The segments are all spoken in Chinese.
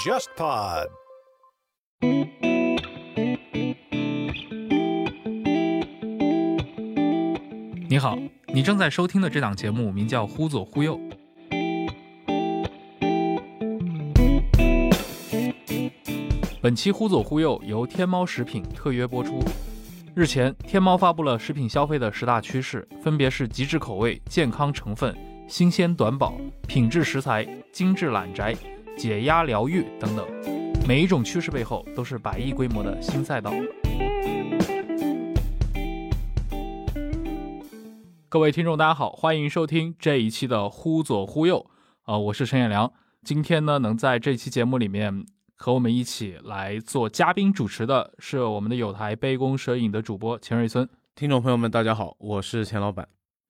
JustPod。你好，你正在收听的这档节目名叫《忽左忽右》。本期《忽左忽右》由天猫食品特约播出。日前，天猫发布了食品消费的十大趋势，分别是极致口味、健康成分、新鲜短保、品质食材、精致懒宅、解压疗愈等等。每一种趋势背后都是百亿规模的新赛道。各位听众，大家好，欢迎收听这一期的《忽左忽右》啊、我是陈彦良。今天呢，能在这期节目里面和我们一起来做嘉宾主持的是我们的有台杯弓蛇影的主播钱瑞村。听众朋友们，大家好，我是钱老板。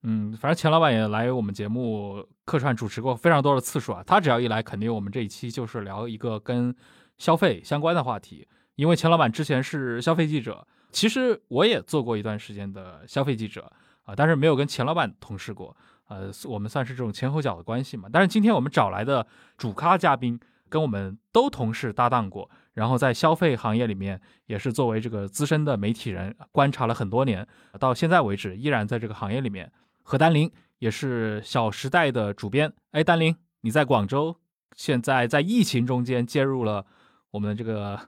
嗯，反正钱老板也来我们节目客串主持过非常多的次数啊。他只要一来，肯定我们这一期就是聊一个跟消费相关的话题。因为钱老板之前是消费记者，其实我也做过一段时间的消费记者啊，但是没有跟钱老板同事过。呃，我们算是这种前后脚的关系嘛。但是今天我们找来的主咖嘉宾，跟我们都同事搭档过，然后在消费行业里面也是作为这个资深的媒体人，观察了很多年，到现在为止依然在这个行业里面。何丹林也是《小时代》的主编。哎，丹林，你在广州，现在在疫情中间接入了我们这个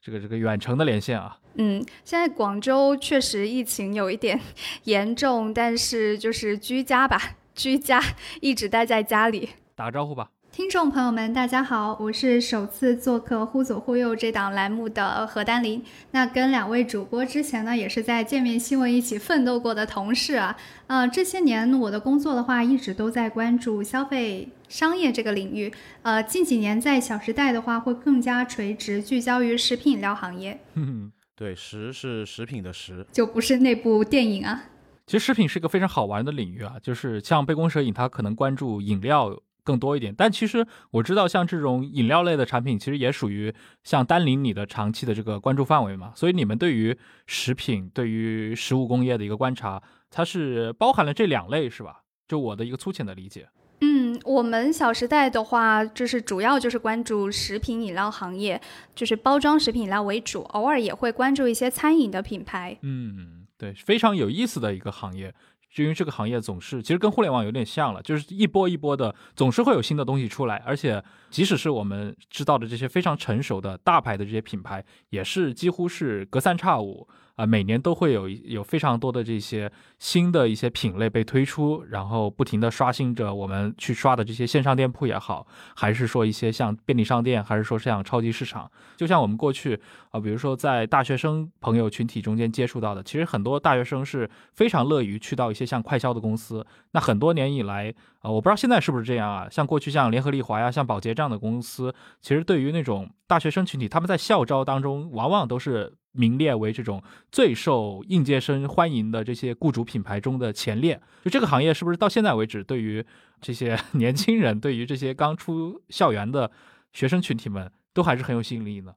这个这个远程的连线啊。嗯，现在广州确实疫情有一点 严重，但是就是居家吧，居家，一直待在家里。打个招呼吧。听众朋友们，大家好，我是首次做客《忽左忽右》这档栏目的何丹林。那跟两位主播之前呢，也是在界面新闻一起奋斗过的同事啊。呃，这些年我的工作的话，一直都在关注消费商业这个领域。呃，近几年在《小时代》的话，会更加垂直聚焦于食品饮料行业，哼，对，食是食品的食，就不是那部电影啊。其实食品是一个非常好玩的领域啊，就是像杯弓蛇影，它可能关注饮料更多一点，但其实我知道，像这种饮料类的产品，其实也属于像丹林你的长期的这个关注范围嘛。所以你们对于食品、对于食物工业的一个观察，它是包含了这两类，是吧？就我的一个粗浅的理解。嗯，我们小时代的话，就是主要就是关注食品饮料行业，就是包装食品饮料为主，偶尔也会关注一些餐饮的品牌。嗯，对，非常有意思的一个行业。就因为这个行业总是其实跟互联网有点像了，就是一波一波的，总是会有新的东西出来，而且即使是我们知道的这些非常成熟的大牌的这些品牌，也是几乎是隔三差五啊、每年都会有有非常多的这些新的一些品类被推出，然后不停的刷新着我们去刷的这些线上店铺也好，还是说一些像便利商店，还是说像超级市场，就像我们过去啊、比如说在大学生朋友群体中间接触到的，其实很多大学生是非常乐于去到一些像快销的公司。那很多年以来，呃，我不知道现在是不是这样啊？像过去像联合利华呀、像宝洁这样的公司，其实对于那种大学生群体，他们在校招当中往往都是名列为这种最受应届生欢迎的这些雇主品牌中的前列。就这个行业是不是到现在为止，对于这些 年轻人，对于这些刚出校园的学生群体们，都还是很有吸引力呢？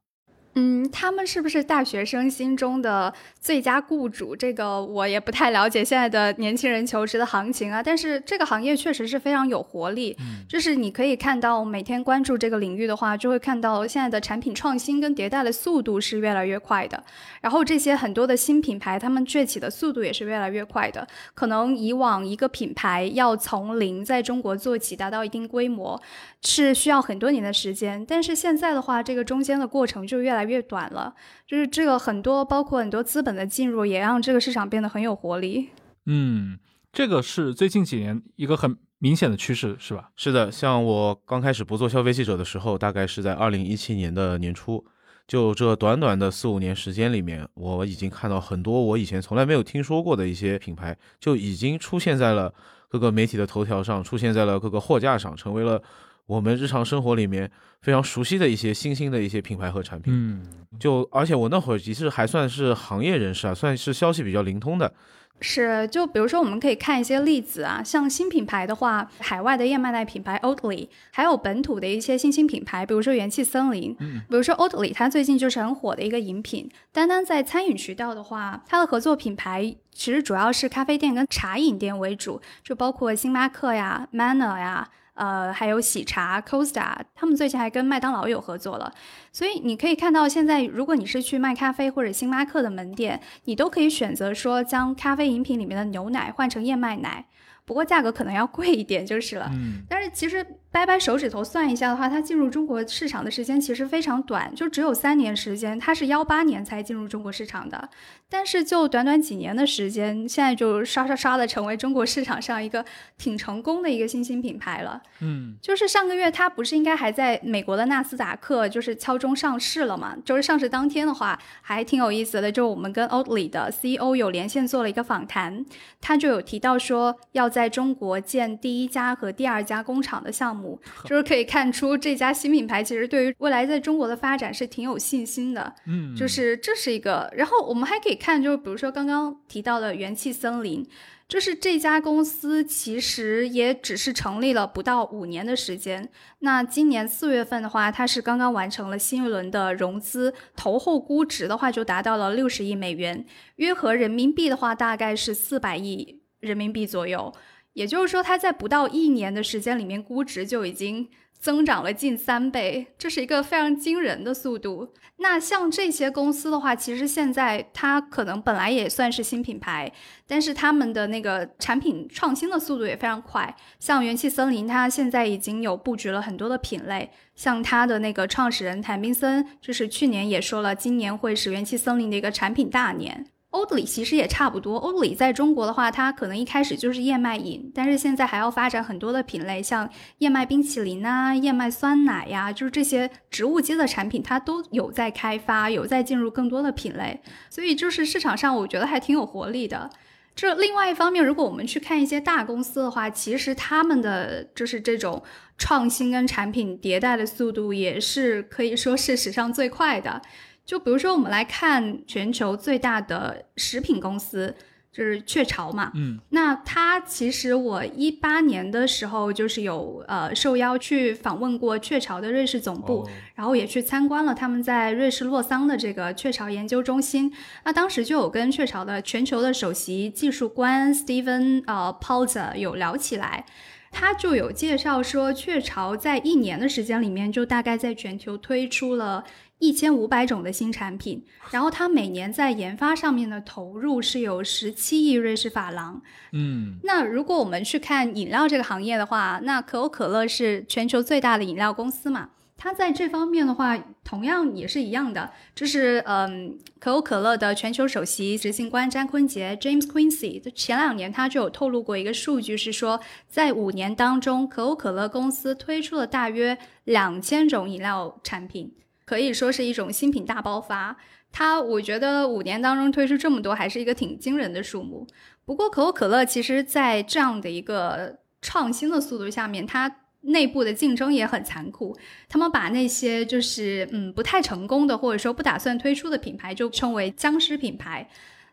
嗯，他们是不是大学生心中的最佳雇主？这个我也不太了解现在的年轻人求职的行情啊。但是这个行业确实是非常有活力，就是你可以看到每天关注这个领域的话，就会看到现在的产品创新跟迭代的速度是越来越快的。然后这些很多的新品牌，他们崛起的速度也是越来越快的。可能以往一个品牌要从零在中国做起，达到一定规模，是需要很多年的时间。但是现在的话，这个中间的过程就越来越短了。就是这个很多，包括很多资本的进入，也让这个市场变得很有活力。嗯，这个是最近几年一个很明显的趋势，是吧？是的。像我刚开始不做消费记者的时候，大概是在二零一七年的年初，就这短短的四五年时间里面，我已经看到很多我以前从来没有听说过的一些品牌，就已经出现在了各个媒体的头条上，出现在了各个货架上，成为了我们日常生活里面非常熟悉的一些新兴的一些品牌和产品。嗯，就而且我那会儿其实还算是行业人士啊，算是消息比较灵通的。是，就比如说我们可以看一些例子啊，像新品牌的话，海外的燕麦奶品牌 Oatly，还有本土的一些新兴品牌，比如说元气森林，嗯，比如说 Oatly，它最近就是很火的一个饮品。单单在餐饮渠道的话，它的合作品牌其实主要是咖啡店跟茶饮店为主，就包括星巴克呀、Manner 呀。呃，还有喜茶、Costa，他们最近还跟麦当劳有合作了。所以你可以看到，现在如果你是去卖咖啡或者星巴克的门店，你都可以选择说将咖啡饮品里面的牛奶换成燕麦奶，不过价格可能要贵一点就是了。嗯，但是其实。掰掰手指头算一下的话，它进入中国市场的时间其实非常短，就只有三年时间。它是幺八年才进入中国市场的，但是就短短几年的时间，现在就刷刷刷的成为中国市场上一个挺成功的一个新兴品牌了。嗯，就是上个月它不是应该还在美国的纳斯达克就是敲钟上市了嘛？就是上市当天的话，还挺有意思的。就我们跟 Oatly 的 CEO 有连线做了一个访谈，他就有提到说要在中国建第一家和第二家工厂的项目。就是可以看出这家新品牌其实对于未来在中国的发展是挺有信心的，嗯，就是这是一个。然后我们还可以看，就是比如说刚刚提到的元气森林，就是这家公司其实也只是成立了不到五年的时间。那今年四月份的话，它是刚刚完成了新一轮的融资，投后估值的话就达到了六十亿美元，约合人民币的话大概是四百亿人民币左右。也就是说，它在不到一年的时间里面，估值就已经增长了近三倍，这是一个非常惊人的速度。那像这些公司的话，其实现在它可能本来也算是新品牌，但是他们的那个产品创新的速度也非常快。像元气森林，它现在已经有布局了很多的品类，像它的那个创始人谭斌森，就是去年也说了，今年会是元气森林的一个产品大年。欧德里其实也差不多。欧德里在中国的话，它可能一开始就是燕麦饮，但是现在还要发展很多的品类，像燕麦冰淇淋啊、燕麦酸奶呀，就是这些植物基的产品，它都有在开发，有在进入更多的品类。所以就是市场上，我觉得还挺有活力的。这另外一方面，如果我们去看一些大公司的话，其实他们的就是这种创新跟产品迭代的速度，也是可以说是史上最快的。就比如说，我们来看全球最大的食品公司，就是雀巢嘛。嗯，那它其实我一八年的时候就是有呃受邀去访问过雀巢的瑞士总部，然后也去参观了他们在瑞士洛桑的这个雀巢研究中心。那当时就有跟雀巢的全球的首席技术官 Steven 呃 p a l z e r 有聊起来，他就有介绍说，雀巢在一年的时间里面就大概在全球推出了。一千五百种的新产品，然后它每年在研发上面的投入是有十七亿瑞士法郎。嗯，那如果我们去看饮料这个行业的话，那可口可乐是全球最大的饮料公司嘛？它在这方面的话，同样也是一样的。就是嗯，可口可乐的全球首席执行官詹坤杰 （James Quincy） 前两年他就有透露过一个数据，是说在五年当中，可口可乐公司推出了大约两千种饮料产品。可以说是一种新品大爆发，它我觉得五年当中推出这么多，还是一个挺惊人的数目。不过可口可乐其实，在这样的一个创新的速度下面，它内部的竞争也很残酷。他们把那些就是嗯不太成功的，或者说不打算推出的品牌，就称为僵尸品牌。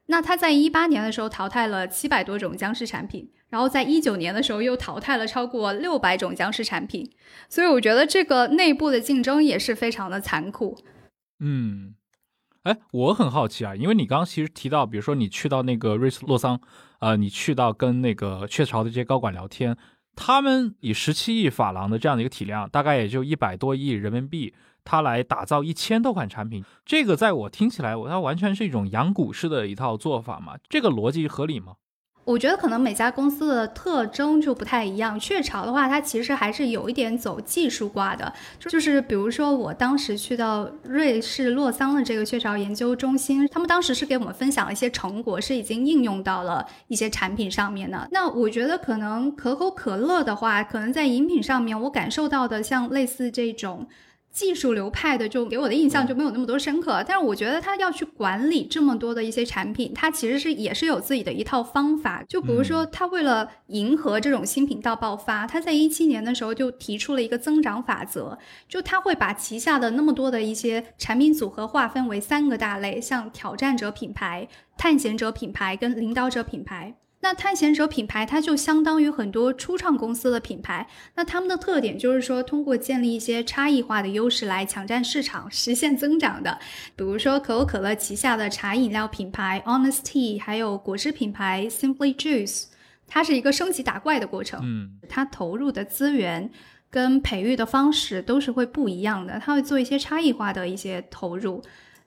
那它在一八年的时候淘汰了七百多种僵尸产品。然后在一九年的时候又淘汰了超过六百种僵尸产品，所以我觉得这个内部的竞争也是非常的残酷。嗯，哎，我很好奇啊，因为你刚刚其实提到，比如说你去到那个瑞士洛桑，呃，你去到跟那个雀巢的这些高管聊天，他们以十七亿法郎的这样的一个体量，大概也就一百多亿人民币，他来打造一千多款产品，这个在我听起来，我它完全是一种养股式的一套做法嘛，这个逻辑合理吗？我觉得可能每家公司的特征就不太一样。雀巢的话，它其实还是有一点走技术挂的，就是比如说我当时去到瑞士洛桑的这个雀巢研究中心，他们当时是给我们分享了一些成果，是已经应用到了一些产品上面的。那我觉得可能可口可乐的话，可能在饮品上面，我感受到的像类似这种。技术流派的就给我的印象就没有那么多深刻，但是我觉得他要去管理这么多的一些产品，他其实是也是有自己的一套方法。就比如说，他为了迎合这种新品到爆发，他在一七年的时候就提出了一个增长法则，就他会把旗下的那么多的一些产品组合划分为三个大类，像挑战者品牌、探险者品牌跟领导者品牌。那探险者品牌，它就相当于很多初创公司的品牌。那他们的特点就是说，通过建立一些差异化的优势来抢占市场，实现增长的。比如说可口可乐旗下的茶饮料品牌 Honest Tea，还有果汁品牌 Simply Juice。它是一个升级打怪的过程。嗯，它投入的资源跟培育的方式都是会不一样的，它会做一些差异化的一些投入。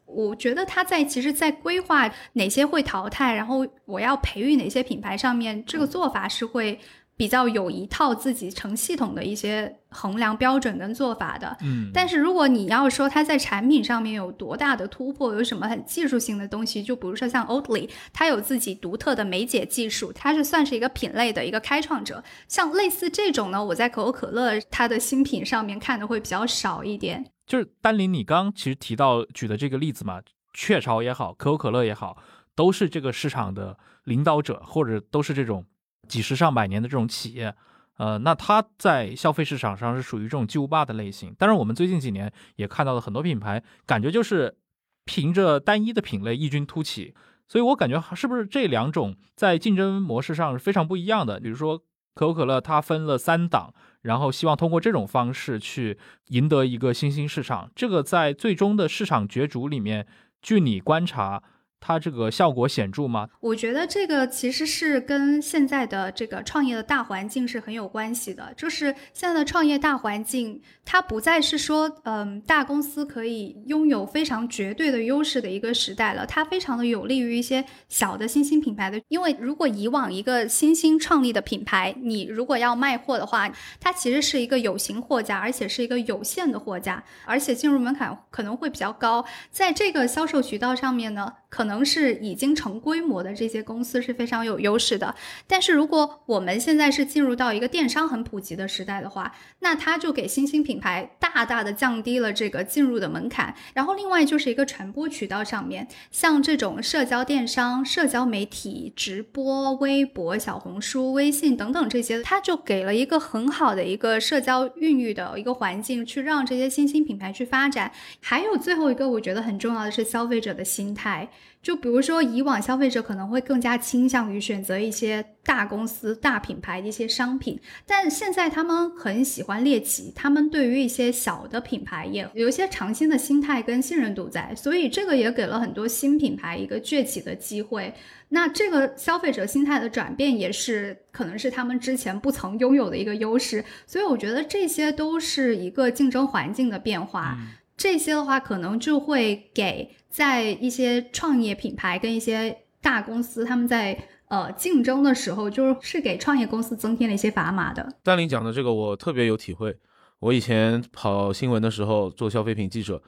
我觉得他在其实，在规划哪些会淘汰，然后我要培育哪些品牌上面，这个做法是会比较有一套自己成系统的一些衡量标准跟做法的。嗯，但是如果你要说它在产品上面有多大的突破，有什么很技术性的东西，就比如说像 Oatly，它有自己独特的酶解技术，它是算是一个品类的一个开创者。像类似这种呢，我在可口可乐它的新品上面看的会比较少一点。就是丹林，你刚其实提到举的这个例子嘛，雀巢也好，可口可乐也好，都是这个市场的领导者，或者都是这种几十上百年的这种企业。呃，那它在消费市场上是属于这种巨无霸的类型。但是我们最近几年也看到了很多品牌，感觉就是凭着单一的品类异军突起。所以我感觉是不是这两种在竞争模式上是非常不一样的？比如说可口可乐，它分了三档。然后希望通过这种方式去赢得一个新兴市场，这个在最终的市场角逐里面，据你观察。它这个效果显著吗？我觉得这个其实是跟现在的这个创业的大环境是很有关系的。就是现在的创业大环境，它不再是说，嗯，大公司可以拥有非常绝对的优势的一个时代了。它非常的有利于一些小的新兴品牌的，因为如果以往一个新兴创立的品牌，你如果要卖货的话，它其实是一个有形货架，而且是一个有限的货架，而且进入门槛可能会比较高。在这个销售渠道上面呢？可能是已经成规模的这些公司是非常有优势的，但是如果我们现在是进入到一个电商很普及的时代的话，那它就给新兴品牌大大的降低了这个进入的门槛。然后另外就是一个传播渠道上面，像这种社交电商、社交媒体、直播、微博、小红书、微信等等这些，它就给了一个很好的一个社交孕育的一个环境，去让这些新兴品牌去发展。还有最后一个，我觉得很重要的是消费者的心态。就比如说，以往消费者可能会更加倾向于选择一些大公司、大品牌的一些商品，但现在他们很喜欢猎奇，他们对于一些小的品牌也有一些尝新的心态跟信任度在，所以这个也给了很多新品牌一个崛起的机会。那这个消费者心态的转变，也是可能是他们之前不曾拥有的一个优势。所以我觉得这些都是一个竞争环境的变化。这些的话，可能就会给在一些创业品牌跟一些大公司，他们在呃竞争的时候，就是是给创业公司增添了一些砝码的。丹林讲的这个，我特别有体会。我以前跑新闻的时候做消费品记者，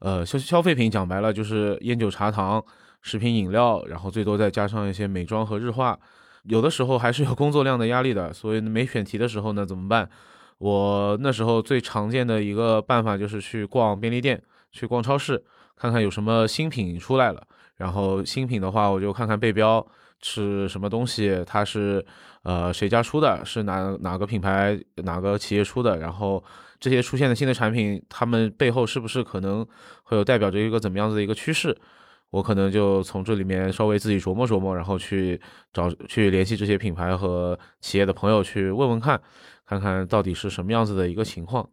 呃，消消费品讲白了就是烟酒茶糖、食品饮料，然后最多再加上一些美妆和日化，有的时候还是有工作量的压力的。所以没选题的时候呢，怎么办？我那时候最常见的一个办法就是去逛便利店，去逛超市，看看有什么新品出来了。然后新品的话，我就看看背标是什么东西，它是呃谁家出的，是哪哪个品牌哪个企业出的。然后这些出现的新的产品，它们背后是不是可能会有代表着一个怎么样子的一个趋势？我可能就从这里面稍微自己琢磨琢磨，然后去找去联系这些品牌和企业的朋友去问问看。看看到底是什么样子的一个情况，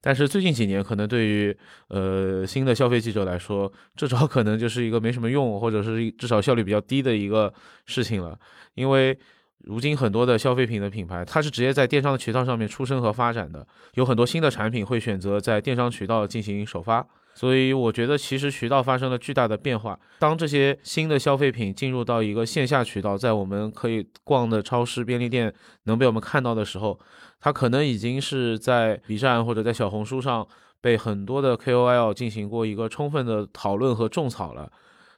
但是最近几年可能对于呃新的消费记者来说，这招可能就是一个没什么用，或者是至少效率比较低的一个事情了。因为如今很多的消费品的品牌，它是直接在电商的渠道上面出生和发展的，有很多新的产品会选择在电商渠道进行首发。所以我觉得，其实渠道发生了巨大的变化。当这些新的消费品进入到一个线下渠道，在我们可以逛的超市、便利店能被我们看到的时候，它可能已经是在 B 站或者在小红书上被很多的 KOL 进行过一个充分的讨论和种草了。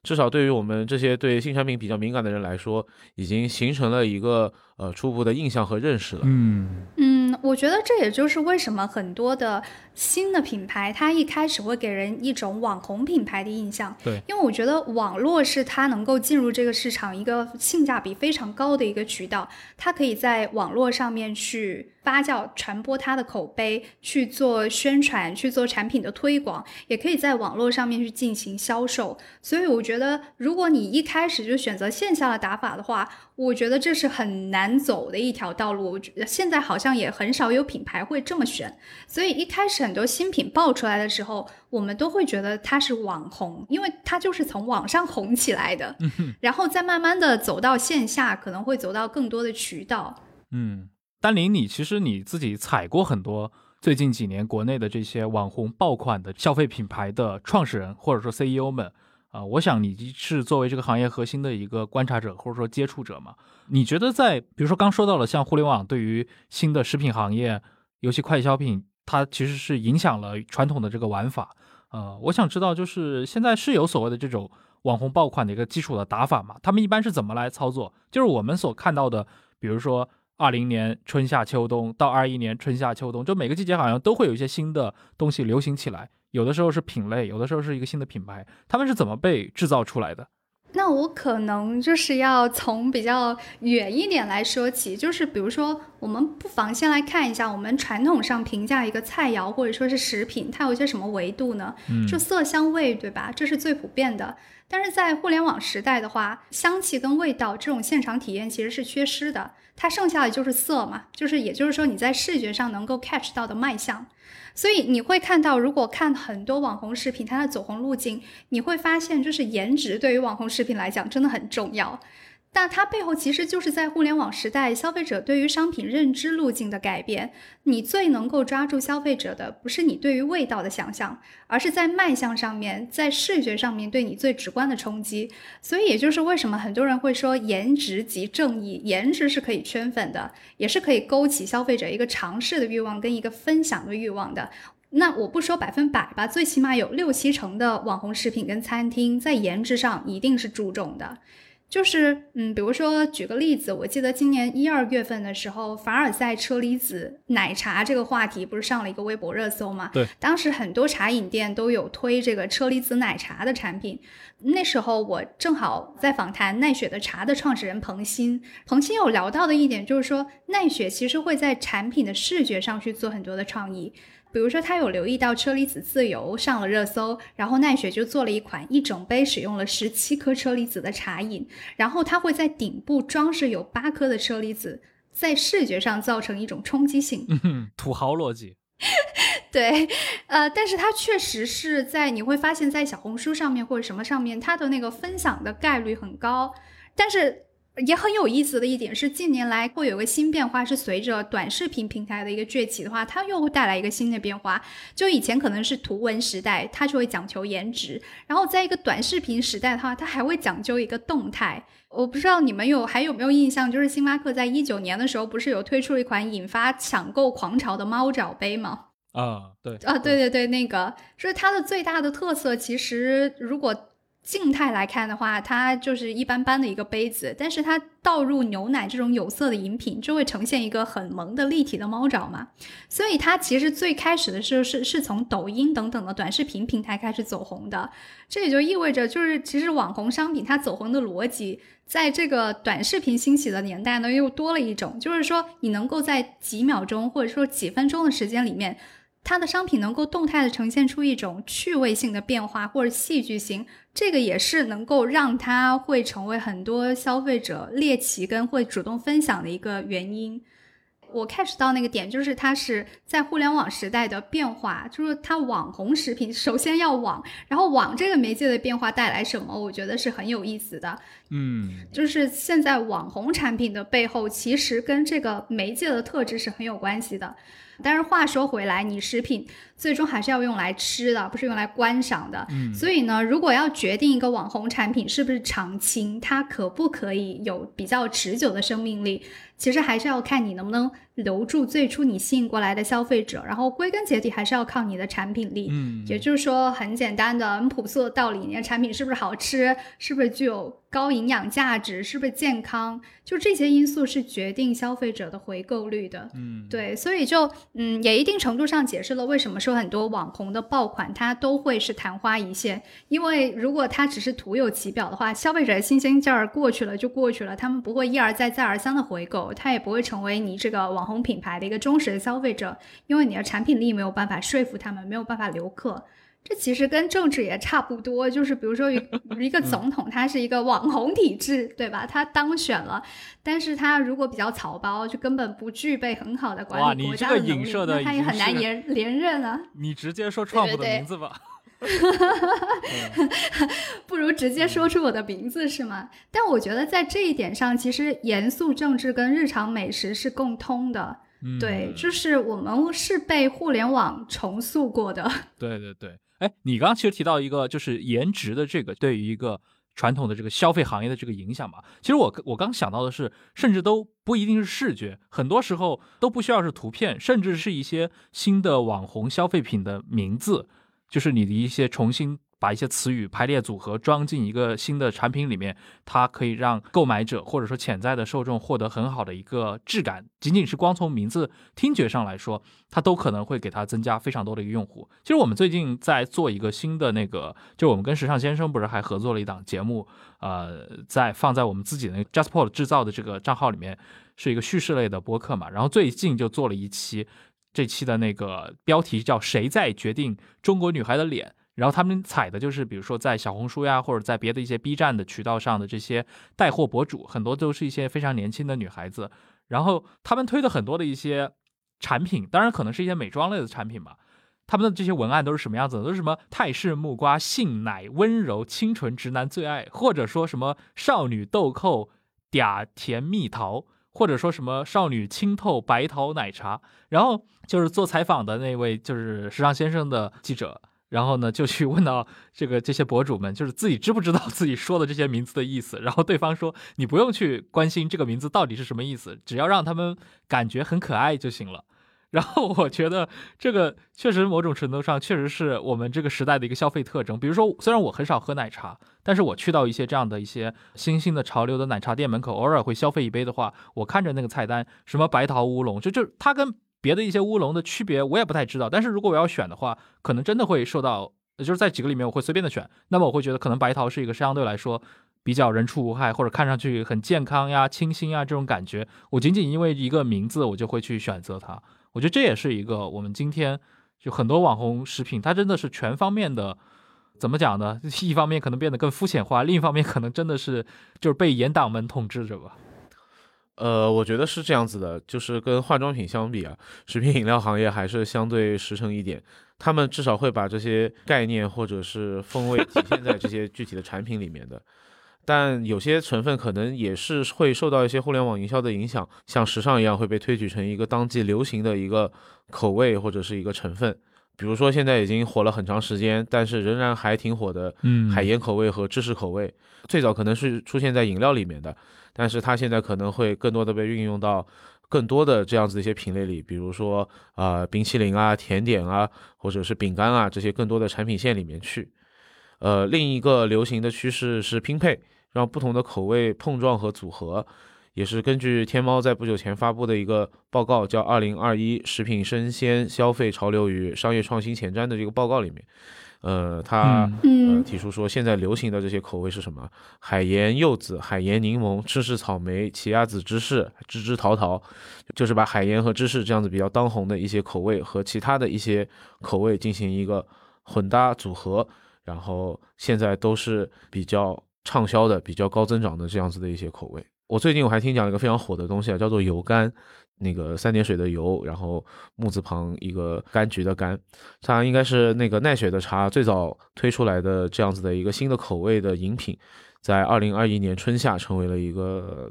至少对于我们这些对新产品比较敏感的人来说，已经形成了一个呃初步的印象和认识了。嗯嗯。我觉得这也就是为什么很多的新的品牌，它一开始会给人一种网红品牌的印象。对，因为我觉得网络是它能够进入这个市场一个性价比非常高的一个渠道，它可以在网络上面去。发酵、传播它的口碑，去做宣传，去做产品的推广，也可以在网络上面去进行销售。所以我觉得，如果你一开始就选择线下的打法的话，我觉得这是很难走的一条道路。我觉得现在好像也很少有品牌会这么选。所以一开始很多新品爆出来的时候，我们都会觉得它是网红，因为它就是从网上红起来的。然后再慢慢的走到线下，可能会走到更多的渠道。嗯，丹林，你其实你自己踩过很多最近几年国内的这些网红爆款的消费品牌的创始人或者说 CEO 们啊，我想你是作为这个行业核心的一个观察者或者说接触者嘛？你觉得在比如说刚说到了像互联网对于新的食品行业，尤其快消品，它其实是影响了传统的这个玩法。呃，我想知道就是现在是有所谓的这种网红爆款的一个基础的打法嘛？他们一般是怎么来操作？就是我们所看到的，比如说。二零年春夏秋冬到二一年春夏秋冬，就每个季节好像都会有一些新的东西流行起来。有的时候是品类，有的时候是一个新的品牌。他们是怎么被制造出来的？那我可能就是要从比较远一点来说起，就是比如说，我们不妨先来看一下，我们传统上评价一个菜肴或者说是食品，它有一些什么维度呢？嗯，就色香味，对吧？这是最普遍的。但是在互联网时代的话，香气跟味道这种现场体验其实是缺失的，它剩下的就是色嘛，就是也就是说你在视觉上能够 catch 到的卖相。所以你会看到，如果看很多网红视频，它的走红路径，你会发现就是颜值对于网红视频来讲真的很重要。但它背后其实就是在互联网时代，消费者对于商品认知路径的改变。你最能够抓住消费者的，不是你对于味道的想象，而是在卖相上面，在视觉上面对你最直观的冲击。所以，也就是为什么很多人会说颜值即正义，颜值是可以圈粉的，也是可以勾起消费者一个尝试的欲望跟一个分享的欲望的。那我不说百分百吧，最起码有六七成的网红食品跟餐厅在颜值上一定是注重的。就是，嗯，比如说举个例子，我记得今年一二月份的时候，凡尔赛车厘子奶茶这个话题不是上了一个微博热搜吗？对，当时很多茶饮店都有推这个车厘子奶茶的产品。那时候我正好在访谈奈雪的茶的创始人彭鑫，彭鑫有聊到的一点就是说，奈雪其实会在产品的视觉上去做很多的创意。比如说，他有留意到车厘子自由上了热搜，然后奈雪就做了一款一整杯使用了十七颗车厘子的茶饮，然后它会在顶部装饰有八颗的车厘子，在视觉上造成一种冲击性。土豪逻辑，对，呃，但是它确实是在你会发现在小红书上面或者什么上面，它的那个分享的概率很高，但是。也很有意思的一点是，近年来会有个新变化，是随着短视频平台的一个崛起的话，它又会带来一个新的变化。就以前可能是图文时代，它就会讲求颜值，然后在一个短视频时代的话，它还会讲究一个动态。我不知道你们有还有没有印象，就是星巴克在一九年的时候，不是有推出一款引发抢购狂潮的猫爪杯吗？啊，对，啊，对对对，那个就是它的最大的特色，其实如果。静态来看的话，它就是一般般的一个杯子，但是它倒入牛奶这种有色的饮品，就会呈现一个很萌的立体的猫爪嘛。所以它其实最开始的时候是是从抖音等等的短视频平台开始走红的。这也就意味着，就是其实网红商品它走红的逻辑，在这个短视频兴起的年代呢，又多了一种，就是说你能够在几秒钟或者说几分钟的时间里面。它的商品能够动态的呈现出一种趣味性的变化或者戏剧性，这个也是能够让它会成为很多消费者猎奇跟会主动分享的一个原因。我 catch 到那个点，就是它是在互联网时代的变化，就是它网红食品首先要网，然后网这个媒介的变化带来什么，我觉得是很有意思的。嗯，就是现在网红产品的背后，其实跟这个媒介的特质是很有关系的。但是话说回来，你食品最终还是要用来吃的，不是用来观赏的。嗯，所以呢，如果要决定一个网红产品是不是长青，它可不可以有比较持久的生命力，其实还是要看你能不能留住最初你吸引过来的消费者。然后归根结底还是要靠你的产品力。嗯，也就是说很简单的、很朴素的道理，你的产品是不是好吃，是不是具有高营养价值，是不是健康，就这些因素是决定消费者的回购率的。嗯，对，所以就嗯，也一定程度上解释了为什么说很多网红的爆款它都会是昙花一现，因为如果它只是徒有其表的话，消费者的新鲜劲儿过去了就过去了，他们不会一而再再而三的回购，它也不会成为你这个网红品牌的一个忠实的消费者，因为你的产品力没有办法说服他们，没有办法留客。这其实跟政治也差不多，就是比如说一 一个总统，他是一个网红体制，对吧？他当选了，但是他如果比较草包，就根本不具备很好的管理国家的能力，那他也很难连连任啊。你直接说 Trump 的名字吧。不如直接说出我的名字是吗？但我觉得在这一点上，其实严肃政治跟日常美食是共通的。对，就是我们是被互联网重塑过的。对对对。哎，你刚刚其实提到一个，就是颜值的这个对于一个传统的这个消费行业的这个影响嘛。其实我我刚想到的是，甚至都不一定是视觉，很多时候都不需要是图片，甚至是一些新的网红消费品的名字，就是你的一些重新。把一些词语排列组合装进一个新的产品里面，它可以让购买者或者说潜在的受众获得很好的一个质感。仅仅是光从名字听觉上来说，它都可能会给它增加非常多的一个用户。其实我们最近在做一个新的那个，就我们跟时尚先生不是还合作了一档节目，呃，在放在我们自己的 JustPort 制造的这个账号里面，是一个叙事类的播客嘛。然后最近就做了一期，这期的那个标题叫“谁在决定中国女孩的脸”。然后他们采的就是，比如说在小红书呀，或者在别的一些 B 站的渠道上的这些带货博主，很多都是一些非常年轻的女孩子。然后他们推的很多的一些产品，当然可能是一些美妆类的产品吧。他们的这些文案都是什么样子的？都是什么泰式木瓜性奶温柔清纯直男最爱，或者说什么少女豆蔻嗲甜蜜桃，或者说什么少女清透白桃奶茶。然后就是做采访的那位就是时尚先生的记者。然后呢，就去问到这个这些博主们，就是自己知不知道自己说的这些名字的意思。然后对方说，你不用去关心这个名字到底是什么意思，只要让他们感觉很可爱就行了。然后我觉得这个确实某种程度上确实是我们这个时代的一个消费特征。比如说，虽然我很少喝奶茶，但是我去到一些这样的一些新兴的潮流的奶茶店门口，偶尔会消费一杯的话，我看着那个菜单，什么白桃乌龙，就就它跟。别的一些乌龙的区别我也不太知道，但是如果我要选的话，可能真的会受到，就是在几个里面我会随便的选。那么我会觉得可能白桃是一个相对来说比较人畜无害，或者看上去很健康呀、清新啊这种感觉。我仅仅因为一个名字，我就会去选择它。我觉得这也是一个我们今天就很多网红食品，它真的是全方面的，怎么讲呢？一方面可能变得更肤浅化，另一方面可能真的是就是被严党们统治着吧。呃，我觉得是这样子的，就是跟化妆品相比啊，食品饮料行业还是相对实诚一点。他们至少会把这些概念或者是风味体现在这些具体的产品里面的。但有些成分可能也是会受到一些互联网营销的影响，像时尚一样会被推举成一个当季流行的一个口味或者是一个成分。比如说现在已经火了很长时间，但是仍然还挺火的，嗯，海盐口味和芝士口味，最早可能是出现在饮料里面的。但是它现在可能会更多的被运用到更多的这样子一些品类里，比如说啊冰淇淋啊、甜点啊，或者是饼干啊这些更多的产品线里面去。呃，另一个流行的趋势是拼配，让不同的口味碰撞和组合，也是根据天猫在不久前发布的一个报告，叫《二零二一食品生鲜消费潮流与商业创新前瞻》的这个报告里面。呃，他呃提出说，现在流行的这些口味是什么？海盐柚子、海盐柠檬、芝士草莓、奇亚籽芝士、芝芝桃桃，就是把海盐和芝士这样子比较当红的一些口味和其他的一些口味进行一个混搭组合，然后现在都是比较畅销的、比较高增长的这样子的一些口味。我最近我还听讲一个非常火的东西啊，叫做油柑。那个三点水的油，然后木字旁一个柑橘的柑，它应该是那个奈雪的茶最早推出来的这样子的一个新的口味的饮品，在二零二一年春夏成为了一个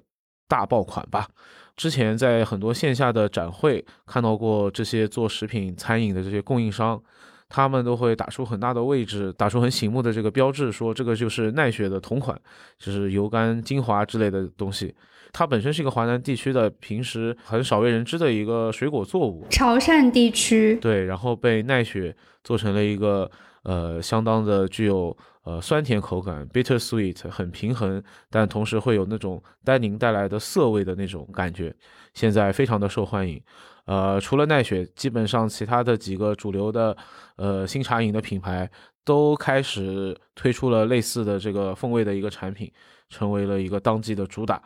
大爆款吧。之前在很多线下的展会看到过这些做食品餐饮的这些供应商，他们都会打出很大的位置，打出很醒目的这个标志，说这个就是奈雪的同款，就是油柑精华之类的东西。它本身是一个华南地区的平时很少为人知的一个水果作物，潮汕地区对，然后被奈雪做成了一个呃相当的具有呃酸甜口感，bitter sweet，很平衡，但同时会有那种单宁带来的涩味的那种感觉，现在非常的受欢迎。呃，除了奈雪，基本上其他的几个主流的呃新茶饮的品牌都开始推出了类似的这个风味的一个产品，成为了一个当季的主打。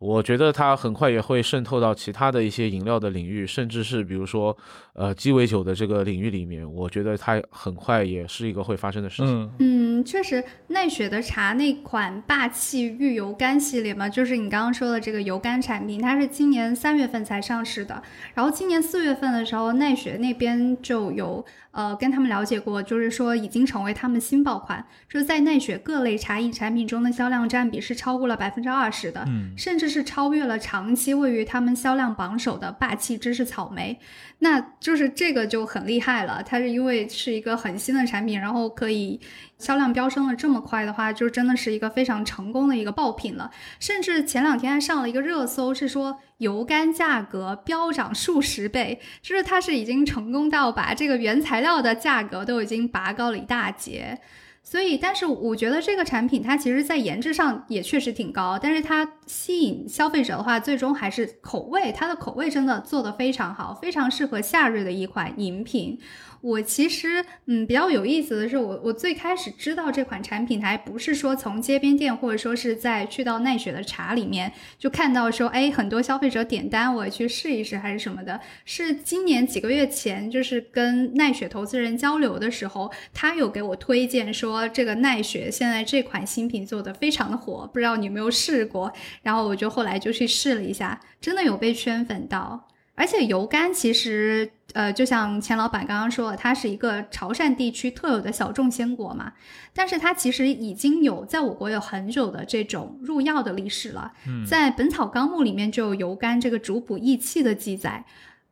我觉得它很快也会渗透到其他的一些饮料的领域，甚至是比如说，呃，鸡尾酒的这个领域里面。我觉得它很快也是一个会发生的事情。嗯，确实，奈雪的茶那款霸气玉油甘系列嘛，就是你刚刚说的这个油甘产品，它是今年三月份才上市的。然后今年四月份的时候，奈雪那边就有。呃，跟他们了解过，就是说已经成为他们新爆款，就是在奈雪各类茶饮产品中的销量占比是超过了百分之二十的，嗯，甚至是超越了长期位于他们销量榜首的霸气芝士草莓，那就是这个就很厉害了。它是因为是一个很新的产品，然后可以销量飙升的这么快的话，就真的是一个非常成功的一个爆品了。甚至前两天还上了一个热搜，是说。油甘价格飙涨数十倍，就是它是已经成功到把这个原材料的价格都已经拔高了一大截。所以，但是我觉得这个产品它其实在颜值上也确实挺高，但是它吸引消费者的话，最终还是口味，它的口味真的做得非常好，非常适合夏日的一款饮品。我其实，嗯，比较有意思的是，我我最开始知道这款产品，还不是说从街边店，或者说是在去到奈雪的茶里面就看到说，哎，很多消费者点单，我去试一试还是什么的。是今年几个月前，就是跟奈雪投资人交流的时候，他有给我推荐说，这个奈雪现在这款新品做的非常的火，不知道你有没有试过？然后我就后来就去试了一下，真的有被圈粉到。而且油柑其实，呃，就像钱老板刚刚说的，它是一个潮汕地区特有的小众鲜果嘛。但是它其实已经有在我国有很久的这种入药的历史了。在《本草纲目》里面就有油柑这个主补益气的记载。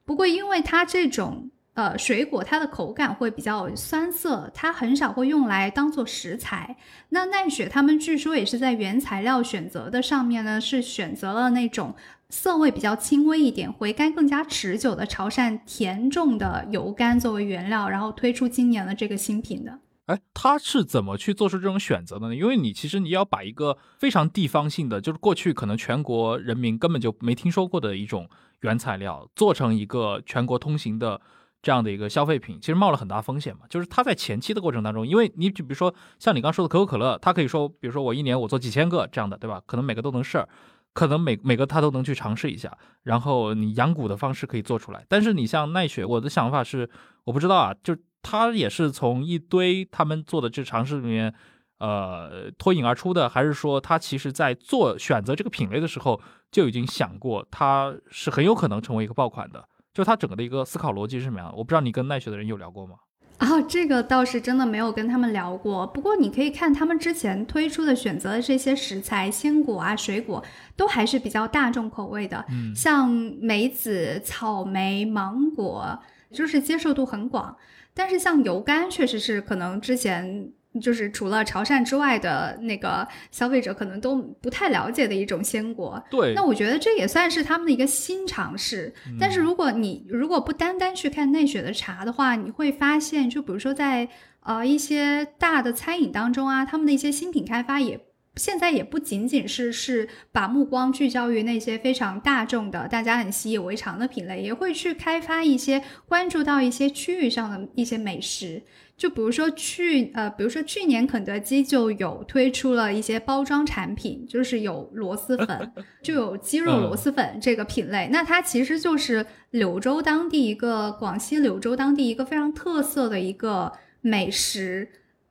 不过因为它这种呃水果，它的口感会比较酸涩，它很少会用来当做食材。那奈雪他们据说也是在原材料选择的上面呢，是选择了那种。色味比较轻微一点、回甘更加持久的潮汕甜重的油甘作为原料，然后推出今年的这个新品的。哎，他是怎么去做出这种选择的呢？因为你其实你要把一个非常地方性的，就是过去可能全国人民根本就没听说过的一种原材料，做成一个全国通行的这样的一个消费品，其实冒了很大风险嘛。就是他在前期的过程当中，因为你就比如说像你刚说的可口可乐，它可以说，比如说我一年我做几千个这样的，对吧？可能每个都能试。可能每每个他都能去尝试一下，然后你养蛊的方式可以做出来。但是你像奈雪，我的想法是，我不知道啊，就他也是从一堆他们做的这尝试里面，呃，脱颖而出的，还是说他其实在做选择这个品类的时候就已经想过，他是很有可能成为一个爆款的，就他整个的一个思考逻辑是什么样？我不知道你跟奈雪的人有聊过吗？啊，这个倒是真的没有跟他们聊过。不过你可以看他们之前推出的选择的这些食材、鲜果啊、水果，都还是比较大众口味的。嗯，像梅子、草莓、芒果，就是接受度很广。但是像油柑，确实是可能之前。就是除了潮汕之外的那个消费者可能都不太了解的一种鲜果，对。那我觉得这也算是他们的一个新尝试。但是如果你如果不单单去看奈雪的茶的话，你会发现，就比如说在呃一些大的餐饮当中啊，他们的一些新品开发也。现在也不仅仅是是把目光聚焦于那些非常大众的、大家很习以为常的品类，也会去开发一些关注到一些区域上的一些美食。就比如说去呃，比如说去年肯德基就有推出了一些包装产品，就是有螺蛳粉，就有鸡肉螺蛳粉这个品类。那它其实就是柳州当地一个广西柳州当地一个非常特色的一个美食。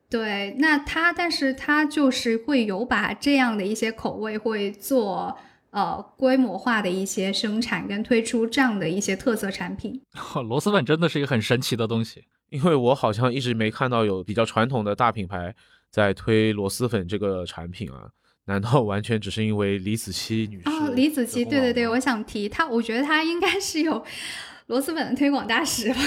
对，那他，但是他就是会有把这样的一些口味会做呃规模化的一些生产跟推出这样的一些特色产品。螺蛳粉真的是一个很神奇的东西，因为我好像一直没看到有比较传统的大品牌在推螺蛳粉这个产品啊，难道完全只是因为李子柒女士？哦，李子柒，对对对，我想提她，我觉得她应该是有螺蛳粉的推广大使吧。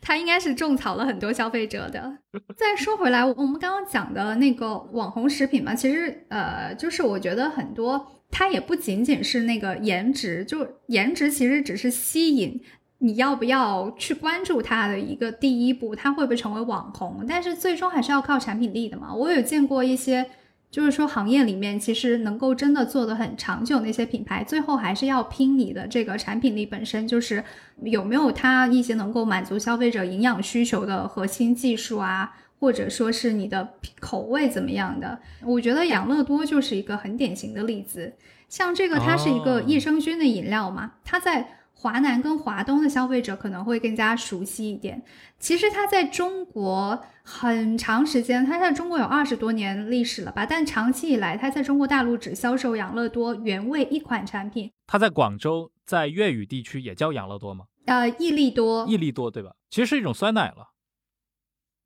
他应该是种草了很多消费者的。再说回来，我们刚刚讲的那个网红食品嘛，其实呃，就是我觉得很多它也不仅仅是那个颜值，就颜值其实只是吸引你要不要去关注它的一个第一步，它会不会成为网红？但是最终还是要靠产品力的嘛。我有见过一些。就是说，行业里面其实能够真的做得很长久那些品牌，最后还是要拼你的这个产品力本身，就是有没有它一些能够满足消费者营养需求的核心技术啊，或者说是你的口味怎么样的。我觉得养乐多就是一个很典型的例子，像这个它是一个益生菌的饮料嘛，它在。华南跟华东的消费者可能会更加熟悉一点。其实它在中国很长时间，它在中国有二十多年历史了吧？但长期以来，它在中国大陆只销售养乐多原味一款产品。它在广州，在粤语地区也叫养乐多吗？呃，益力多。益力多对吧？其实是一种酸奶了。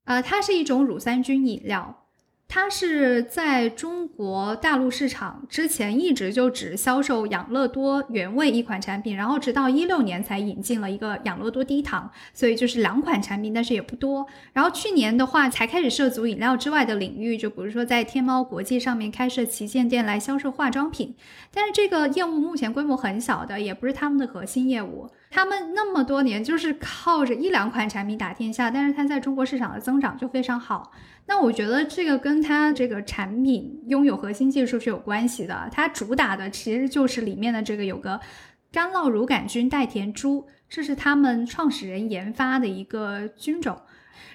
呃，它是一种乳酸菌饮料。它是在中国大陆市场之前一直就只销售养乐多原味一款产品，然后直到一六年才引进了一个养乐多低糖，所以就是两款产品，但是也不多。然后去年的话才开始涉足饮料之外的领域，就比如说在天猫国际上面开设旗舰店来销售化妆品，但是这个业务目前规模很小的，也不是他们的核心业务。他们那么多年就是靠着一两款产品打天下，但是它在中国市场的增长就非常好。那我觉得这个跟它这个产品拥有核心技术是有关系的。它主打的其实就是里面的这个有个干酪乳杆菌代田猪，这是他们创始人研发的一个菌种。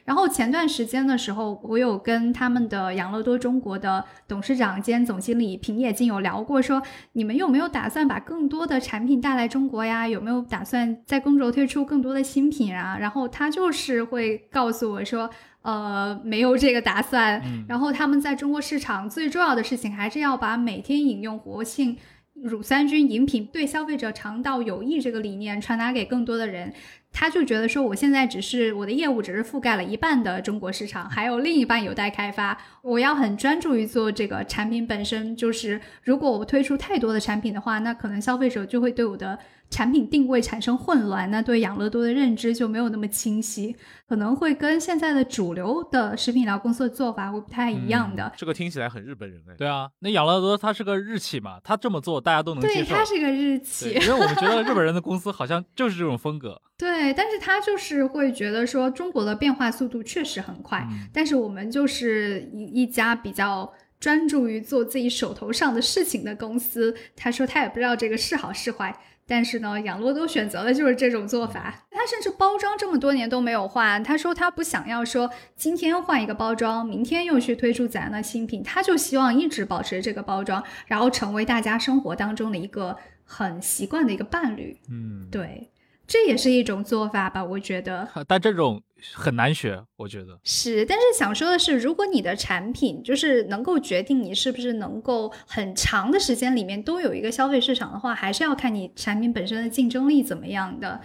然后前段时间的时候，我有跟他们的养乐多中国的董事长兼总经理平野静有聊过，说你们有没有打算把更多的产品带来中国呀？有没有打算在公轴推出更多的新品啊？然后他就是会告诉我说，呃，没有这个打算。然后他们在中国市场最重要的事情还是要把每天饮用活性乳酸菌饮品对消费者肠道有益这个理念传达给更多的人。他就觉得说，我现在只是我的业务只是覆盖了一半的中国市场，还有另一半有待开发。我要很专注于做这个产品本身。就是如果我推出太多的产品的话，那可能消费者就会对我的。产品定位产生混乱，那对养乐多的认知就没有那么清晰，可能会跟现在的主流的食品饮料公司的做法会不太一样的。这个听起来很日本人哎。对啊，那养乐多它是个日企嘛，它这么做大家都能接受。对，它是个日企，因为我们觉得日本人的公司好像就是这种风格。对，但是他就是会觉得说中国的变化速度确实很快，但是我们就是一一家比较专注于做自己手头上的事情的公司。他说他也不知道这个是好是坏。但是呢，养乐多选择的就是这种做法。他甚至包装这么多年都没有换。他说他不想要说今天换一个包装，明天又去推出怎样的新品，他就希望一直保持这个包装，然后成为大家生活当中的一个很习惯的一个伴侣。嗯，对。这也是一种做法吧，我觉得。但这种很难学，我觉得是。但是想说的是，如果你的产品就是能够决定你是不是能够很长的时间里面都有一个消费市场的话，还是要看你产品本身的竞争力怎么样的。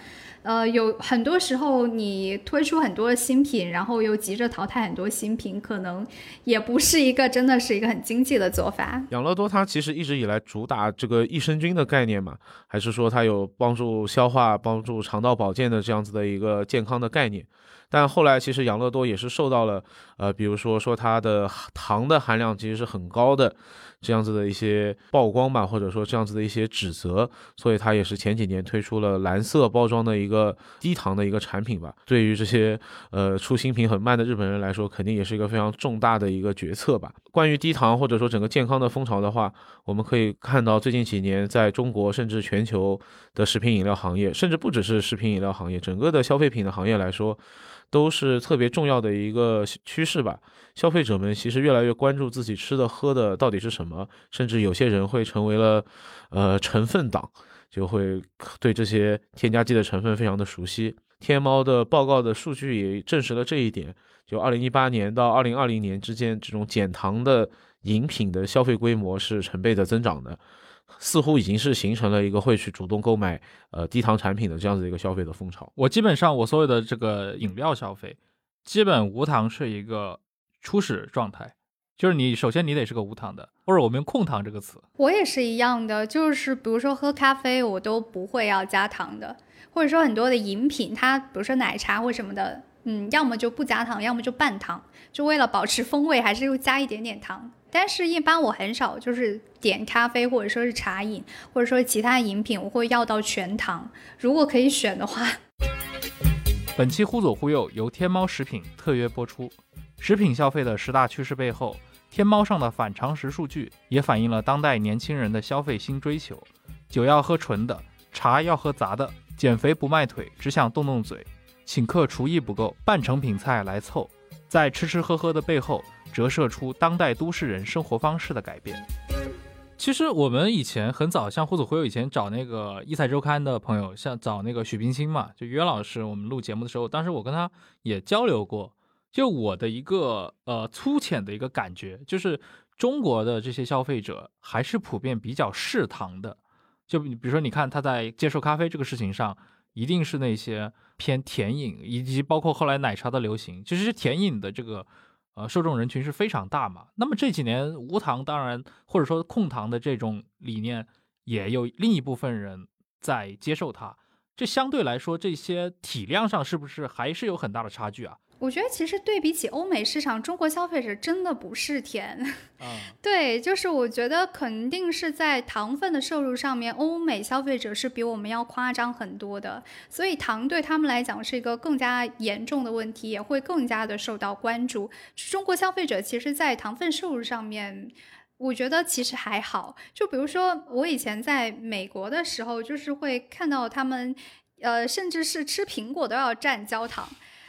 呃，有很多时候你推出很多新品，然后又急着淘汰很多新品，可能也不是一个真的是一个很经济的做法。养乐多它其实一直以来主打这个益生菌的概念嘛，还是说它有帮助消化、帮助肠道保健的这样子的一个健康的概念？但后来其实养乐多也是受到了，呃，比如说说它的糖的含量其实是很高的。这样子的一些曝光吧，或者说这样子的一些指责，所以它也是前几年推出了蓝色包装的一个低糖的一个产品吧。对于这些呃出新品很慢的日本人来说，肯定也是一个非常重大的一个决策吧。关于低糖或者说整个健康的风潮的话，我们可以看到最近几年在中国甚至全球的食品饮料行业，甚至不只是食品饮料行业，整个的消费品的行业来说。都是特别重要的一个趋势吧。消费者们其实越来越关注自己吃的喝的到底是什么，甚至有些人会成为了呃成分党，就会对这些添加剂的成分非常的熟悉。天猫的报告的数据也证实了这一点。就二零一八年到二零二零年之间，这种减糖的饮品的消费规模是成倍的增长的。似乎已经是形成了一个会去主动购买呃低糖产品的这样子一个消费的风潮。我基本上我所有的这个饮料消费，基本无糖是一个初始状态，就是你首先你得是个无糖的，或者我们用控糖这个词。我也是一样的，就是比如说喝咖啡我都不会要加糖的，或者说很多的饮品，它比如说奶茶或什么的。嗯，要么就不加糖，要么就半糖，就为了保持风味，还是又加一点点糖。但是，一般我很少就是点咖啡或者说是茶饮，或者说其他饮品，我会要到全糖。如果可以选的话。本期忽左忽右由天猫食品特约播出。食品消费的十大趋势背后，天猫上的反常识数据也反映了当代年轻人的消费新追求：酒要喝纯的，茶要喝杂的，减肥不迈腿，只想动动嘴，请客厨艺不够，半成品菜来凑。在吃吃喝喝的背后，折射出当代都市人生活方式的改变。其实我们以前很早，像胡祖辉，以前找那个一财周刊的朋友，像找那个许冰清嘛，就约老师，我们录节目的时候，当时我跟他也交流过。就我的一个呃粗浅的一个感觉，就是中国的这些消费者还是普遍比较嗜糖的。就比如说，你看他在接受咖啡这个事情上，一定是那些偏甜饮，以及包括后来奶茶的流行，其实是甜饮的这个呃受众人群是非常大嘛。那么这几年无糖，当然或者说控糖的这种理念，也有另一部分人在接受它。这相对来说，这些体量上是不是还是有很大的差距啊？我觉得其实对比起欧美市场，中国消费者真的不是甜。啊，对，就是我觉得肯定是在糖分的摄入上面，欧美消费者是比我们要夸张很多的。所以糖对他们来讲是一个更加严重的问题，也会更加的受到关注。中国消费者其实，在糖分摄入上面，我觉得其实还好。就比如说我以前在美国的时候，就是会看到他们，呃，甚至是吃苹果都要蘸焦糖。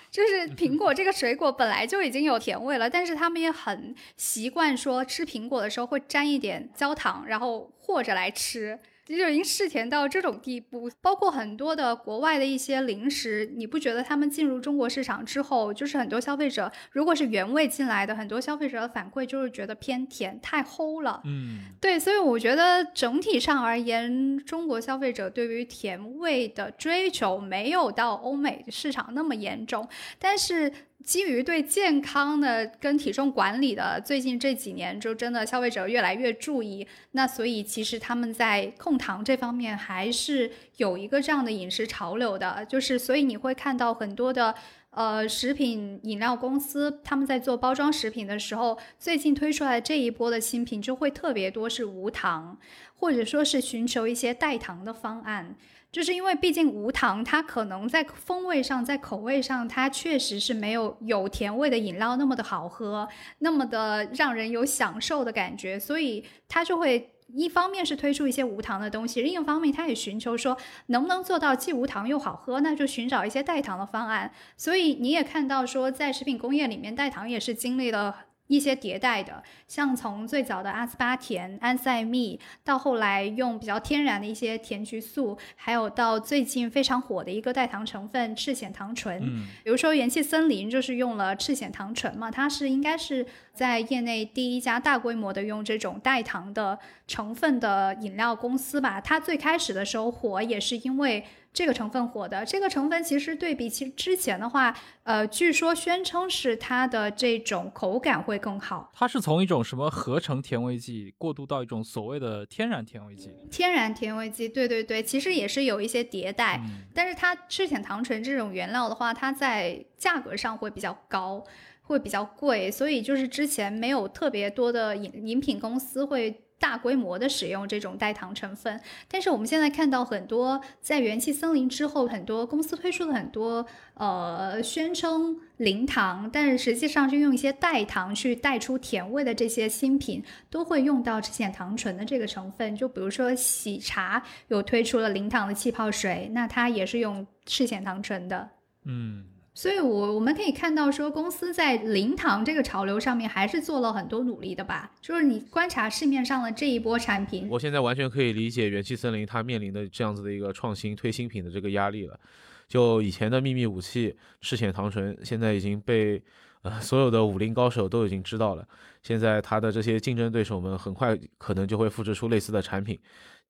就是苹果这个水果本来就已经有甜味了，但是他们也很习惯说吃苹果的时候会沾一点焦糖，然后和着来吃。就已经嗜甜到这种地步，包括很多的国外的一些零食，你不觉得他们进入中国市场之后，就是很多消费者如果是原味进来的，很多消费者的反馈就是觉得偏甜，太齁了。嗯，对，所以我觉得整体上而言，中国消费者对于甜味的追求没有到欧美市场那么严重，但是。基于对健康的跟体重管理的，最近这几年就真的消费者越来越注意，那所以其实他们在控糖这方面还是有一个这样的饮食潮流的，就是所以你会看到很多的呃食品饮料公司他们在做包装食品的时候，最近推出来这一波的新品就会特别多是无糖，或者说是寻求一些代糖的方案。就是因为毕竟无糖，它可能在风味上、在口味上，它确实是没有有甜味的饮料那么的好喝，那么的让人有享受的感觉，所以它就会一方面是推出一些无糖的东西，另一方面它也寻求说能不能做到既无糖又好喝，那就寻找一些代糖的方案。所以你也看到说，在食品工业里面，代糖也是经历了。一些迭代的，像从最早的阿斯巴甜、安赛蜜，到后来用比较天然的一些甜菊素，还有到最近非常火的一个代糖成分赤藓糖醇。嗯，比如说元气森林就是用了赤藓糖醇嘛，它是应该是在业内第一家大规模的用这种代糖的成分的饮料公司吧。它最开始的时候火也是因为。这个成分火的，这个成分其实对比其之前的话，呃，据说宣称是它的这种口感会更好。它是从一种什么合成甜味剂过渡到一种所谓的天然甜味剂。天然甜味剂，对对对，其实也是有一些迭代，但是它赤藓糖醇这种原料的话，它在价格上会比较高，会比较贵，所以就是之前没有特别多的饮饮品公司会。大规模的使用这种代糖成分，但是我们现在看到很多在元气森林之后，很多公司推出了很多呃宣称零糖，但是实际上是用一些代糖去带出甜味的这些新品，都会用到赤藓糖醇的这个成分。就比如说喜茶有推出了零糖的气泡水，那它也是用赤藓糖醇的。嗯。所以，我我们可以看到，说公司在零糖这个潮流上面还是做了很多努力的吧。就是你观察市面上的这一波产品，我现在完全可以理解元气森林它面临的这样子的一个创新推新品的这个压力了。就以前的秘密武器赤藓糖醇，现在已经被呃所有的武林高手都已经知道了。现在它的这些竞争对手们很快可能就会复制出类似的产品。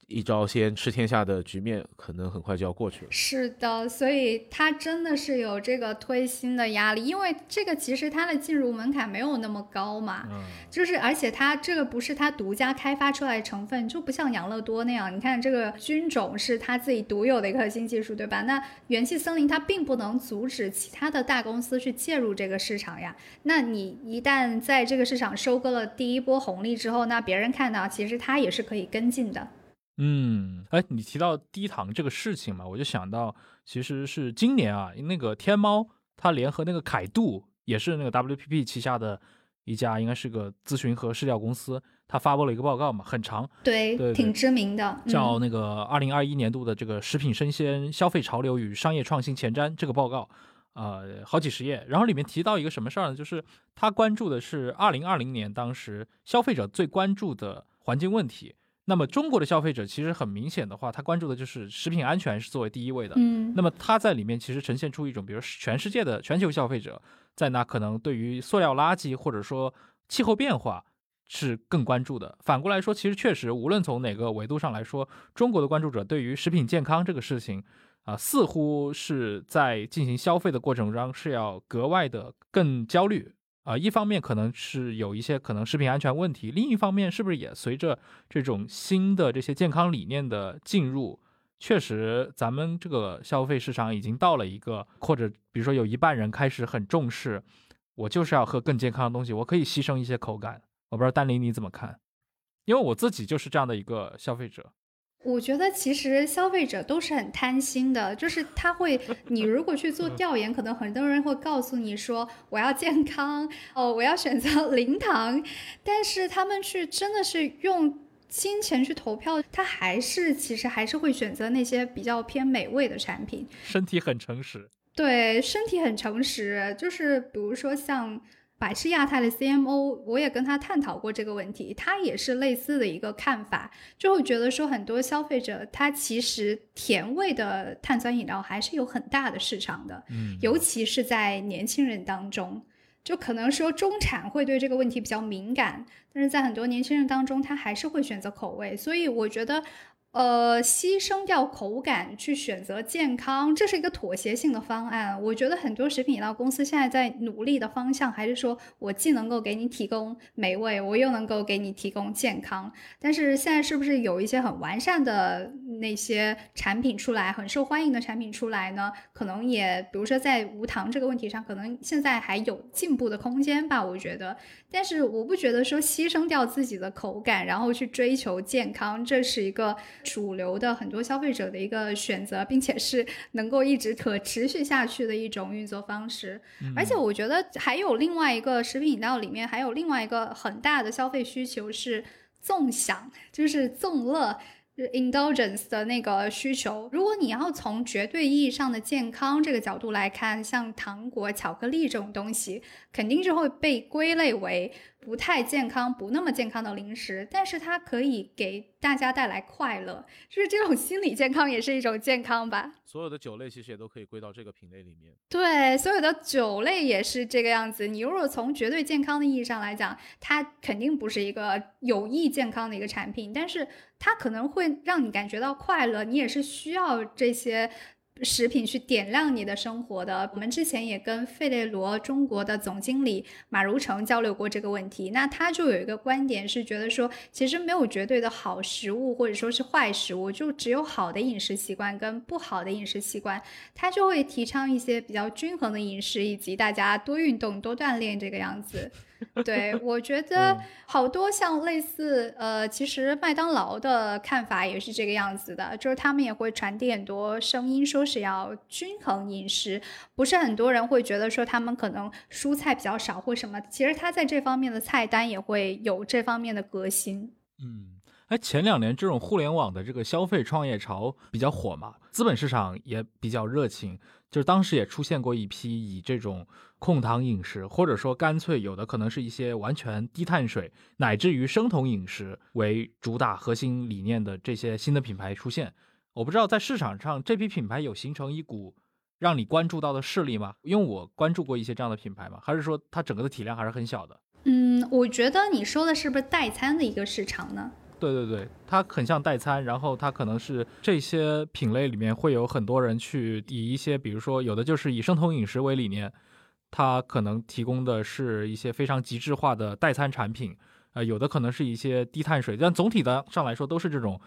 一招先吃天下的局面可能很快就要过去了。是的，所以它真的是有这个推新的压力，因为这个其实它的进入门槛没有那么高嘛，嗯，就是而且它这个不是它独家开发出来的成分，就不像养乐多那样，你看这个菌种是它自己独有的一个核心技术，对吧？那元气森林它并不能阻止其他的大公司去介入这个市场呀。那你一旦在这个市场收割了第一波红利之后，那别人看到其实它也是可以跟进的。嗯，哎，你提到低糖这个事情嘛，我就想到，其实是今年啊，那个天猫它联合那个凯度，也是那个 WPP 旗下的一家，应该是个咨询和试调公司，它发布了一个报告嘛，很长，对，挺知名的，嗯叫那个二零二一年度的这个食品生鲜消费潮流与商业创新前瞻这个报告，呃，好几十页，然后里面提到一个什么事儿呢？就是他关注的是二零二零年当时消费者最关注的环境问题。那么中国的消费者其实很明显的话，他关注的就是食品安全是作为第一位的。嗯，那么他在里面其实呈现出一种，比如全世界的全球消费者在那可能对于塑料垃圾或者说气候变化是更关注的。反过来说，其实确实无论从哪个维度上来说，中国的关注者对于食品健康这个事情啊、似乎是在进行消费的过程中是要格外的更焦虑。啊、一方面可能是有一些可能食品安全问题，另一方面是不是也随着这种新的这些健康理念的进入，确实，咱们这个消费市场已经到了一个，或者比如说有一半人开始很重视，我就是要喝更健康的东西，我可以牺牲一些口感。我不知道丹林你怎么看？因为我自己就是这样的一个消费者。我觉得其实消费者都是很贪心的，就是他会，你如果去做调研，可能很多人会告诉你说我要健康，哦，我要选择 零糖，但是他们去真的是用金钱去投票，他还是其实还是会选择那些比较偏美味的产品。身体很诚实，对，身体很诚实，就是比如说像百事亚太的 CMO，我也跟他探讨过这个问题，他也是类似的一个看法，就会觉得说很多消费者他其实甜味的碳酸饮料还是有很大的市场的，嗯，尤其是在年轻人当中。就可能说中产会对这个问题比较敏感，但是在很多年轻人当中，他还是会选择口味。所以我觉得，呃，牺牲掉口感去选择健康，这是一个妥协性的方案。我觉得很多食品饮料公司现在在努力的方向，还是说我既能够给你提供美味，我又能够给你提供健康。但是现在是不是有一些很完善的那些产品出来，很受欢迎的产品出来呢？可能也，比如说在无糖这个问题上，可能现在还有进步的空间吧，我觉得。但是我不觉得说牺牲掉自己的口感，然后去追求健康，这是一个主流的很多消费者的一个选择，并且是 能够一直可持续下去的一种运作方式。而且我觉得还有另外一个食品饮料里面还有另外一个很大的消费需求是纵享，就是纵乐。Indulgence 的那个需求，如果你要从绝对意义上的健康这个角度来看，像糖果、巧克力这种东西，肯定是会被归类为不太健康、不那么健康的零食，但是它可以给大家带来快乐，就是这种心理健康也是一种健康吧。所有的酒类其实也都可以归到这个品类里面。对，所有的酒类也是这个样子。你如果从绝对健康的意义上来讲，它肯定不是一个有益健康的一个产品，但是它可能会让你感觉到快乐，你也是需要这些。食品去点亮你的生活的。我们之前也跟费列罗中国的总经理马如成交流过这个问题，那他就有一个观点是觉得说，其实没有绝对的好食物或者说是坏食物，就只有好的饮食习惯跟不好的饮食习惯。他就会提倡一些比较均衡的饮食，以及大家多运动、多锻炼这个样子。对我觉得好多像类似呃，其实麦当劳的看法也是这个样子的，就是他们也会传递很多声音，说是要均衡饮食。不是很多人会觉得说他们可能蔬菜比较少或什么，其实他在这方面的菜单也会有这方面的革新。嗯。哎，前两年这种互联网的这个消费创业潮比较火嘛，资本市场也比较热情，就是当时也出现过一批以这种控糖饮食，或者说干脆有的可能是一些完全低碳水，乃至于生酮饮食为主打核心理念的这些新的品牌出现。我不知道在市场上这批品牌有形成一股让你关注到的势力吗？因为我关注过一些这样的品牌嘛，还是说它整个的体量还是很小的？嗯，我觉得你说的是不是代餐的一个市场呢？对对对，它很像代餐，然后它可能是这些品类里面会有很多人去以一些，比如说有的就是以生酮饮食为理念，它可能提供的是一些非常极致化的代餐产品，呃，有的可能是一些低碳水，但总体的上来说都是这种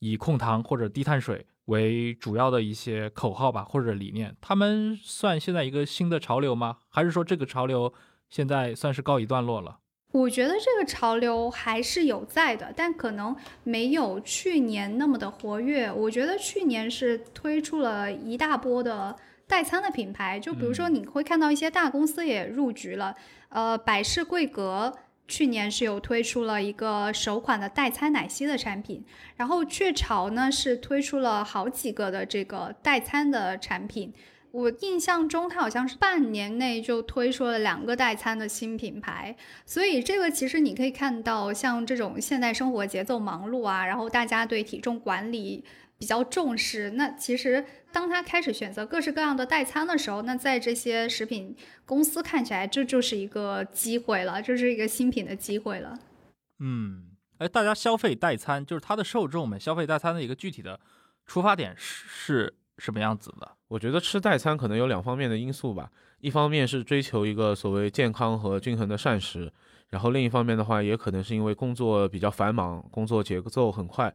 以控糖或者低碳水为主要的一些口号吧，或者理念。他们算现在一个新的潮流吗？还是说这个潮流现在算是告一段落了？我觉得这个潮流还是有在的，但可能没有去年那么的活跃。我觉得去年是推出了一大波的代餐的品牌，就比如说你会看到一些大公司也入局了，呃，百事贵格去年是有推出了一个首款的代餐奶昔的产品，然后雀巢呢是推出了好几个的这个代餐的产品。我印象中，它好像是半年内就推出了两个代餐的新品牌，所以这个其实你可以看到，像这种现代生活节奏忙碌啊，然后大家对体重管理比较重视，那其实当他开始选择各式各样的代餐的时候，那在这些食品公司看起来，这就是一个机会了，这是一个新品的机会了。嗯，哎，大家消费代餐，就是它的受众们消费代餐的一个具体的出发点是是什么样子的？我觉得吃代餐可能有两方面的因素吧，一方面是追求一个所谓健康和均衡的膳食，然后另一方面的话，也可能是因为工作比较繁忙，工作节奏很快，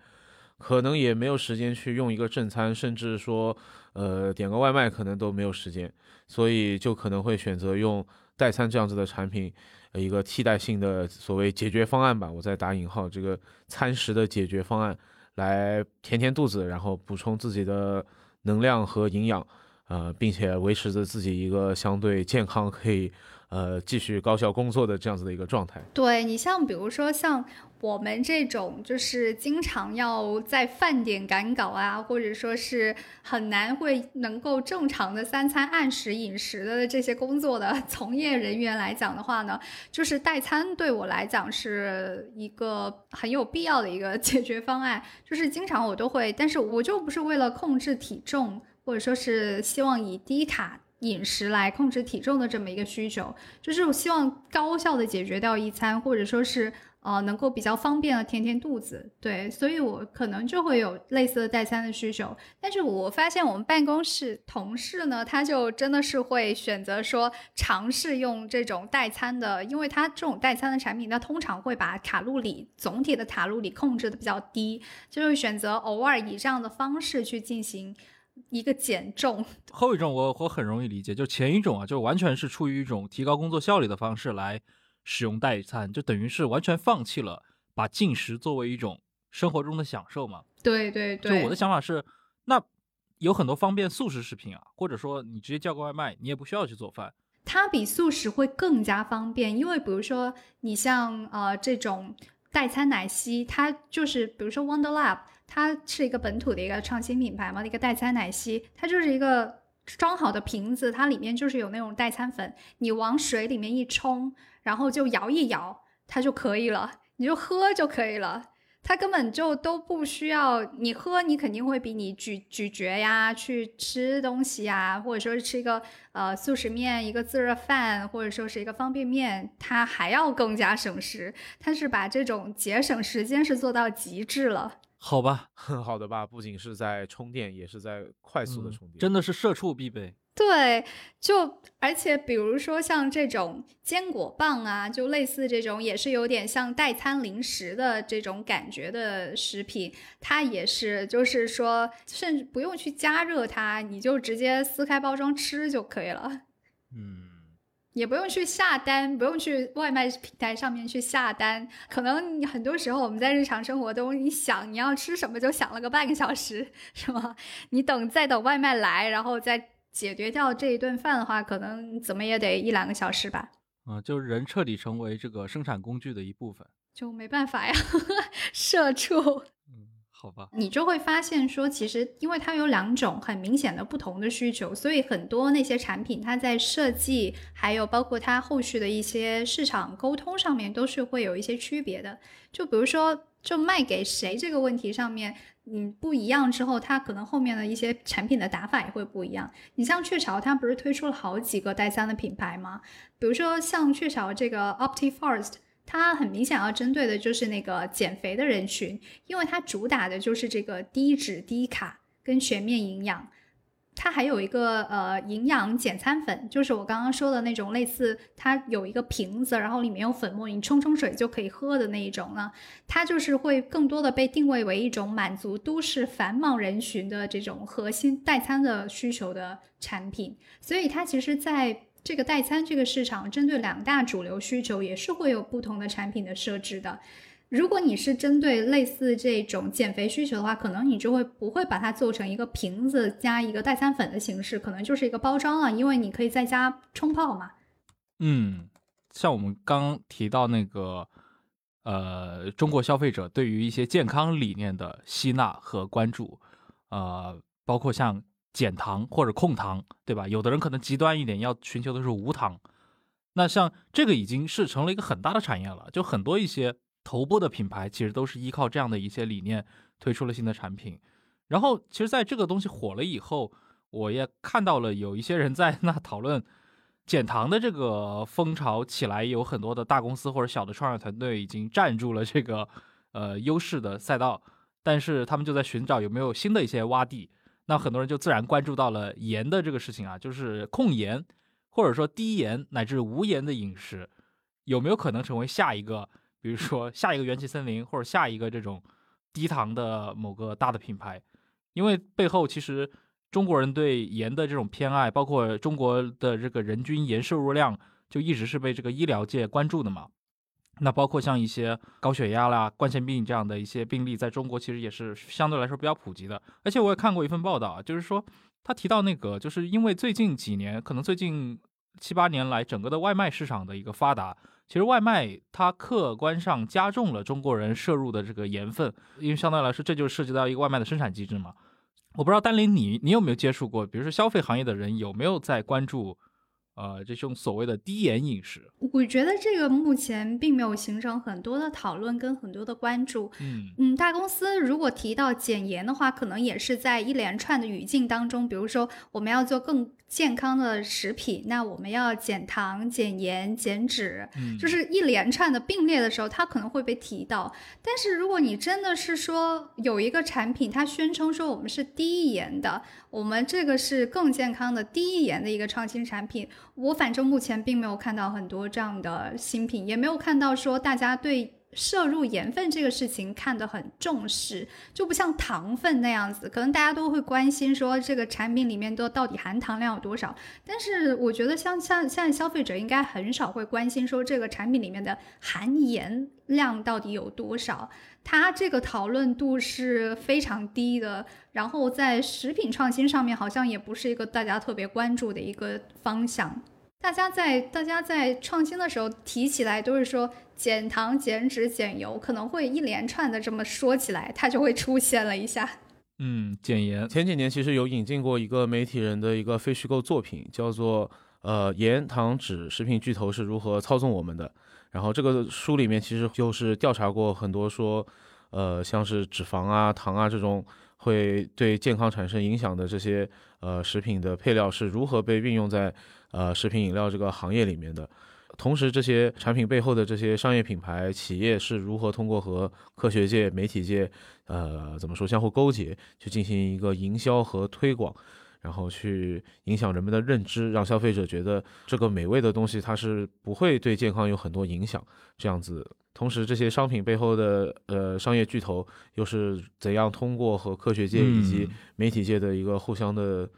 可能也没有时间去用一个正餐，甚至说，呃，点个外卖可能都没有时间，所以就可能会选择用代餐这样子的产品，一个替代性的所谓解决方案吧，我在打引号，这个餐食的解决方案，来填填肚子，然后补充自己的。能量和营养，呃，并且维持着自己一个相对健康，可以呃继续高效工作的这样子的一个状态。对你像比如说像我们这种就是经常要在饭点赶稿啊，或者说是很难会能够正常的三餐按时饮食的这些工作的 从业人员来讲的话呢，就是代餐对我来讲是一个很有必要的一个 解决方案。就是经常我都会，但是我就不是为了控制体重，或者说是希望以低卡饮食来控制体重的这么一个需求，就是我希望高效的解决掉一餐，或者说是。呃，能够比较方便的填填肚子，对，所以我可能就会有类似的代餐的需求。但是我发现我们办公室同事呢，他就真的是会选择说尝试用这种代餐的，因为他这种代餐的产品，它通常会把卡路里总体的卡路里控制的比较低，就会选择偶尔以这样的方式去进行一个减重。后一种我我很容易理解，就前一种啊，就完全是出于一种提高工作效率的方式来。使用代餐就等于是完全放弃了把进食作为一种生活中的享受嘛？对对对。就我的想法是，那有很多方便速食食品啊，或者说你直接叫个外卖，你也不需要去做饭。它比速食会更加方便，因为比如说你像呃这种代餐奶昔，它就是比如说 Wonder Lab，它是一个本土的一个创新品牌嘛，一个代餐奶昔，它就是一个装好的瓶子，它里面就是有那种代餐粉，你往水里面一冲。然后就摇一摇，它就可以了，你就喝就可以了。它根本就都不需要你喝，你肯定会比你咀咀嚼呀、去吃东西呀，或者说是吃一个呃速食面、一个自热饭，或者说是一个方便面，它还要更加省时。它是把这种节省时间是做到极致了。好吧，很 好的吧？不仅是在充电，也是在快速的充电，真的是社畜必备。对，就而且比如说像这种坚果棒啊，就类似这种也是有点像代餐零食的这种感觉的食品，它也是就是说，甚至不用去加热它，你就直接撕开包装吃就可以了。嗯，也不用去下单，不用去外卖平台上面去下单。可能很多时候我们在日常生活中，你想你要吃什么，就想了个半个小时，是吗？你等再等外卖来，然后再。解决掉这一顿饭的话，可能怎么也得一两个小时吧。嗯，就是人彻底成为这个生产工具的一部分，就没办法呀，社畜。嗯，好吧。你就会发现说，其实因为它有两种很明显的不同的需求，所以很多那些产品它在设计，还有包括它后续的一些市场沟通上面，都是会有一些区别的。就比如说，就卖给谁这个问题上面。嗯，不一样之后，它可能后面的一些产品的打法也会不一样。你像雀巢，它不是推出了好几个代餐的品牌吗？比如说像雀巢这个 OptiForest，它很明显要针对的就是那个减肥的人群，因为它主打的就是这个低脂低卡跟全面营养。它还有一个呃营养简餐粉，就是我刚刚说的那种类似，它有一个瓶子，然后里面有粉末，你冲冲水就可以喝的那一种呢。它就是会更多的被定位为一种满足都市繁忙人群的这种核心代餐的需求的产品。所以它其实在这个代餐这个市场，针对两大主流需求，也是会有不同的产品的设置的。如果你是针对类似这种减肥需求的话，可能你就会不会把它做成一个瓶子加一个代餐粉的形式，可能就是一个包装了，因为你可以在家冲泡嘛。嗯，像我们刚提到那个，呃，中国消费者对于一些健康理念的吸纳和关注，呃，包括像减糖或者控糖，对吧？有的人可能极端一点，要寻求的是无糖。那像这个已经是成了一个很大的产业了，就很多一些。头部的品牌其实都是依靠这样的一些理念推出了新的产品，然后其实在这个东西火了以后，我也看到了有一些人在那讨论减糖的这个风潮起来，有很多的大公司或者小的创业团队已经占住了这个呃优势的赛道，但是他们就在寻找有没有新的一些洼地，那很多人就自然关注到了盐的这个事情啊，就是控盐或者说低盐乃至无盐的饮食有没有可能成为下一个。比如说下一个元气森林，或者下一个这种低糖的某个大的品牌，因为背后其实中国人对盐的这种偏爱，包括中国的这个人均盐摄入量，就一直是被这个医疗界关注的嘛。那包括像一些高血压啦、冠心病这样的一些病例，在中国其实也是相对来说比较普及的。而且我也看过一份报道，就是说他提到那个，就是因为最近几年，可能最近七八年来，整个的外卖市场的一个发达。其实外卖它客观上加重了中国人摄入的这个盐分，因为相对来说这就涉及到一个外卖的生产机制嘛。我不知道丹林你你有没有接触过，比如说消费行业的人有没有在关注？呃，这种所谓的低盐饮食，我觉得这个目前并没有形成很多的讨论跟很多的关注。嗯嗯，大公司如果提到减盐的话，可能也是在一连串的语境当中，比如说我们要做更健康的食品，那我们要减糖、减盐、减脂，就是一连串的并列的时候，它可能会被提到。但是如果你真的是说有一个产品，它宣称说我们是低盐的。我们这个是更健康的低盐的一个创新产品，我反正目前并没有看到很多这样的新品，也没有看到说大家对摄入盐分这个事情看得很重视，就不像糖分那样子，可能大家都会关心说这个产品里面都到底含糖量有多少，但是我觉得像像现在消费者应该很少会关心说这个产品里面的含盐量到底有多少。它这个讨论度是非常低的，然后在食品创新上面好像也不是一个大家特别关注的一个方向。大家在大家在创新的时候提起来都是说减糖、减脂、减油，可能会一连串的这么说起来，它就会出现了一下。嗯，减盐。前几年其实有引进过一个媒体人的一个非虚构作品，叫做呃盐、糖、脂食品巨头是如何操纵我们的。然后这个书里面其实就是调查过很多说，呃，像是脂肪啊、糖啊这种会对健康产生影响的这些呃食品的配料是如何被运用在呃食品饮料这个行业里面的。同时，这些产品背后的这些商业品牌企业是如何通过和科学界、媒体界，呃，怎么说相互勾结，去进行一个营销和推广。然后去影响人们的认知，让消费者觉得这个美味的东西它是不会对健康有很多影响。这样子，同时这些商品背后的呃商业巨头又是怎样通过和科学界以及媒体界的一个互相的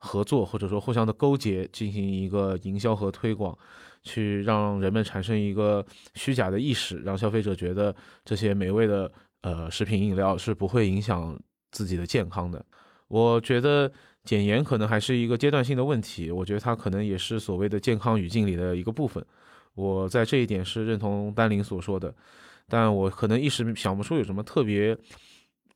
合作，或者说互相的勾结，进行一个营销和推广，去让人们产生一个虚假的意识，让消费者觉得这些美味的呃食品饮料是不会影响自己的健康的。我觉得。减盐可能还是一个阶段性的问题，我觉得它可能也是所谓的健康语境里的一个部分。我在这一点是认同丹林所说的，但我可能一时想不出有什么特别，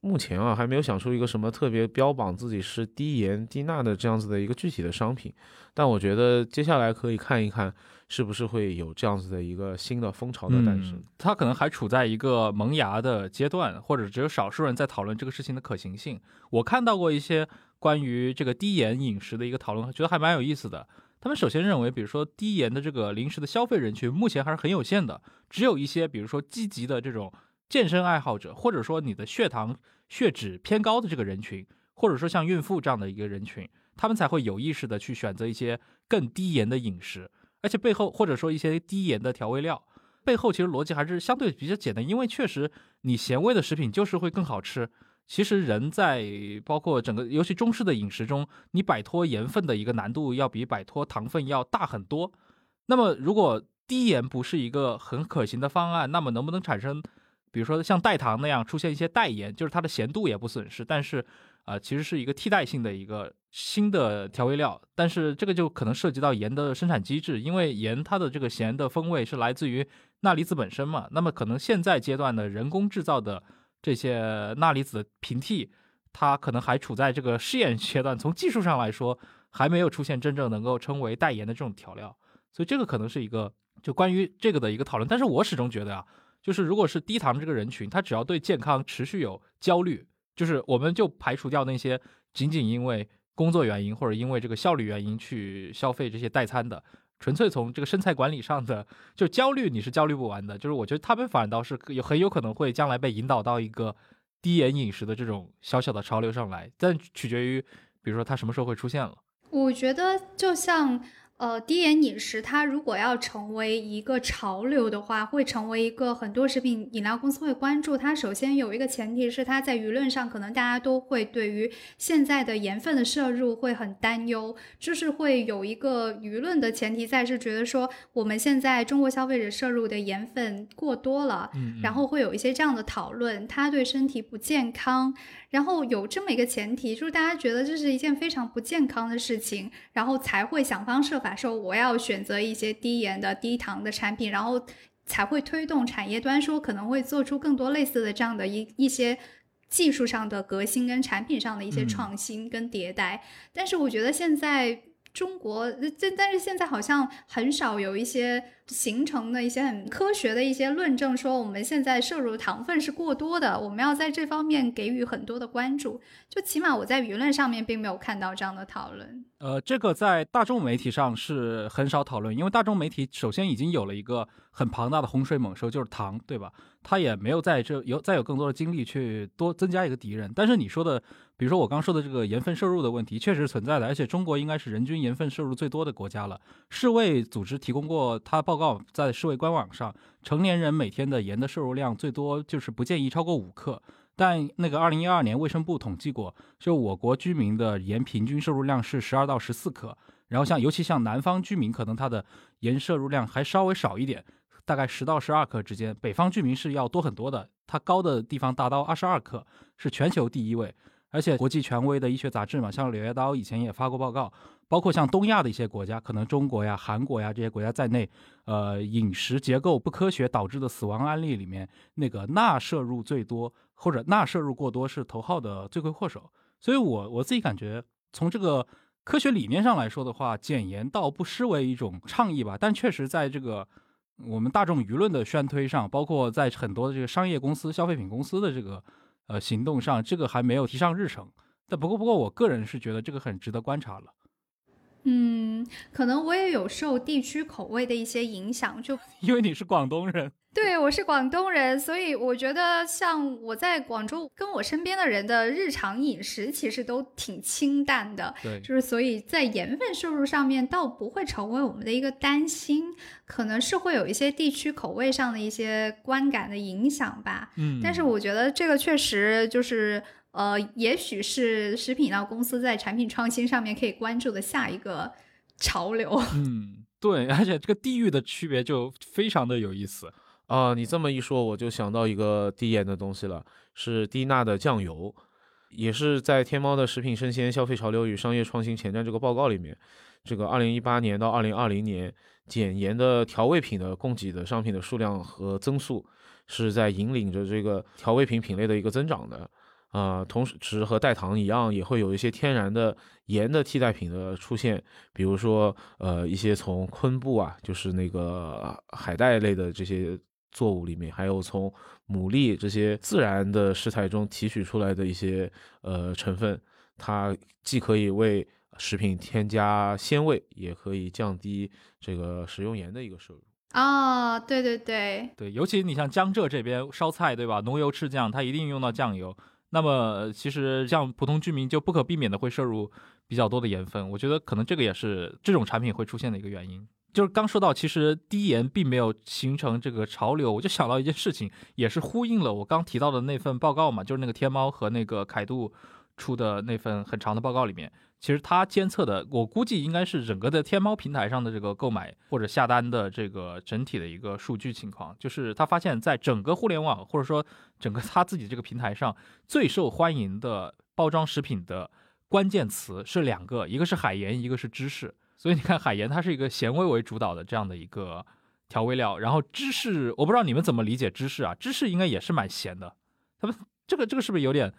目前啊还没有想出一个什么特别标榜自己是低盐低钠的这样子的一个具体的商品。但我觉得接下来可以看一看是不是会有这样子的一个新的风潮的诞生。它可能还处在一个萌芽的阶段，或者只有少数人在讨论这个事情的可行性。我看到过一些。关于这个低盐饮食的一个讨论，觉得还蛮有意思的。他们首先认为，比如说低盐的这个零食的消费人群，目前还是很有限的，只有一些比如说积极的这种健身爱好者，或者说你的血糖血脂偏高的这个人群，或者说像孕妇这样的一个人群，他们才会有意识的去选择一些更低盐的饮食，而且背后或者说一些低盐的调味料。背后其实逻辑还是相对比较简单，因为确实你咸味的食品就是会更好吃。其实人在包括整个尤其中式的饮食中，你摆脱盐分的一个难度要比摆脱糖分要大很多。那么如果低盐不是一个很可行的方案，那么能不能产生，比如说像代糖那样出现一些代盐，就是它的咸度也不损失，但是啊其实是一个替代性的一个新的调味料。但是这个就可能涉及到盐的生产机制，因为盐它的这个咸的风味是来自于。钠离子本身嘛，那么可能现在阶段的人工制造的这些钠离子平替，它可能还处在这个试验阶段，从技术上来说还没有出现真正能够称为代盐的这种调料，所以这个可能是一个就关于这个的一个讨论。但是我始终觉得啊，就是如果是低糖这个人群，他只要对健康持续有焦虑，就是我们就排除掉那些仅仅因为工作原因或者因为这个效率原因去消费这些代餐的。纯粹从这个身材管理上的就焦虑，你是焦虑不完的。就是我觉得他们反倒是有很有可能会将来被引导到一个低盐饮食的这种小小的潮流上来，但取决于，比如说他什么时候会出现了。我觉得就像。呃，低盐饮食它如果要成为一个潮流的话，会成为一个很多食品饮料公司会关注。它首先有一个前提是，它在舆论上可能大家都会对于现在的盐分的摄入会很担忧，就是会有一个舆论的前提在，是觉得说我们现在中国消费者摄入的盐分过多了，嗯，然后会有一些这样的讨论，它对身体不健康。然后有这么一个前提，就是大家觉得这是一件非常不健康的事情，然后才会想方设法说我要选择一些低盐的、低糖的产品，然后才会推动产业端说可能会做出更多类似的这样的一一些技术上的革新跟产品上的一些创新跟迭代。但是我觉得现在。中国但，但是现在好像很少有一些形成的一些很科学的一些论证，说我们现在摄入糖分是过多的，我们要在这方面给予很多的关注。就起码我在舆论上面并没有看到这样的讨论。呃，这个在大众媒体上是很少讨论，因为大众媒体首先已经有了一个很庞大的洪水猛兽，就是糖，对吧？他也没有在这有再有更多的精力去多增加一个敌人。但是你说的。比如说我刚说的这个盐分摄入的问题，确实存在的，而且中国应该是人均盐分摄入最多的国家了。世卫组织提供过他报报告，在世卫官网上，成年人每天的盐的摄入量最多就是不建议超过五克。但那个二零一二年卫生部统计过，就我国居民的盐平均摄入量是十二到十四克。然后像尤其像南方居民，可能他的盐摄入量还稍微少一点，大概十到十二克之间。北方居民是要多很多的，它高的地方达到二十二克，是全球第一位。而且国际权威的医学杂志嘛，像《柳叶刀》以前也发过报告，包括像东亚的一些国家，可能中国呀、韩国呀这些国家在内，呃，饮食结构不科学导致的死亡案例里面，那个钠摄入最多或者钠摄入过多是头号的罪魁祸首。所以，我我自己感觉，从这个科学理念上来说的话，减盐倒不失为一种倡议吧。但确实，在这个我们大众舆论的宣推上，包括在很多的这个商业公司、消费品公司的这个。呃，行动上这个还没有提上日程，但不过不过，我个人是觉得这个很值得观察了。嗯，可能我也有受地区口味的一些影响，就 因为你是广东人。对，我是广东人，所以我觉得像我在广州跟我身边的人的日常饮食其实都挺清淡的，对，就是所以在盐分摄入上面倒不会成为我们的一个担心，可能是会有一些地区口味上的一些观感的影响吧。嗯，但是我觉得这个确实就是呃，也许是食品饮料公司在产品创新上面可以关注的下一个潮流。嗯，对，而且这个地域的区别就非常的有意思。啊，你这么一说，我就想到一个低盐的东西了，是低钠的酱油，也是在天猫的食品生鲜消费潮流与商业创新前瞻这个报告里面，这个二零一八年到二零二零年减盐的调味品的供给的商品的数量和增速，是在引领着这个调味品品类的一个增长的。啊，同时和代糖一样，也会有一些天然的盐的替代品的出现，比如说呃一些从昆布啊，就是那个海带类的这些。作物里面还有从牡蛎这些自然的食材中提取出来的一些呃成分，它既可以为食品添加鲜味，也可以降低这个食用盐的一个摄入。啊，对对对，对，尤其你像江浙这边烧菜，对吧？浓油赤酱，它一定用到酱油。那么其实像普通居民就不可避免的会摄入比较多的盐分，我觉得可能这个也是这种产品会出现的一个原因。就是刚说到，其实低盐并没有形成这个潮流，我就想到一件事情，也是呼应了我刚提到的那份报告嘛，就是那个天猫和那个凯度出的那份很长的报告里面，其实它监测的，我估计应该是整个的天猫平台上的这个购买或者下单的这个整体的一个数据情况，就是他发现，在整个互联网或者说整个他自己这个平台上，最受欢迎的包装食品的关键词是两个，一个是海盐，一个是芝士。所以你看，海盐它是一个咸味为主导的这样的一个调味料，然后芝士，我不知道你们怎么理解芝士啊？芝士应该也是蛮咸的，他们这个这个是不是有点，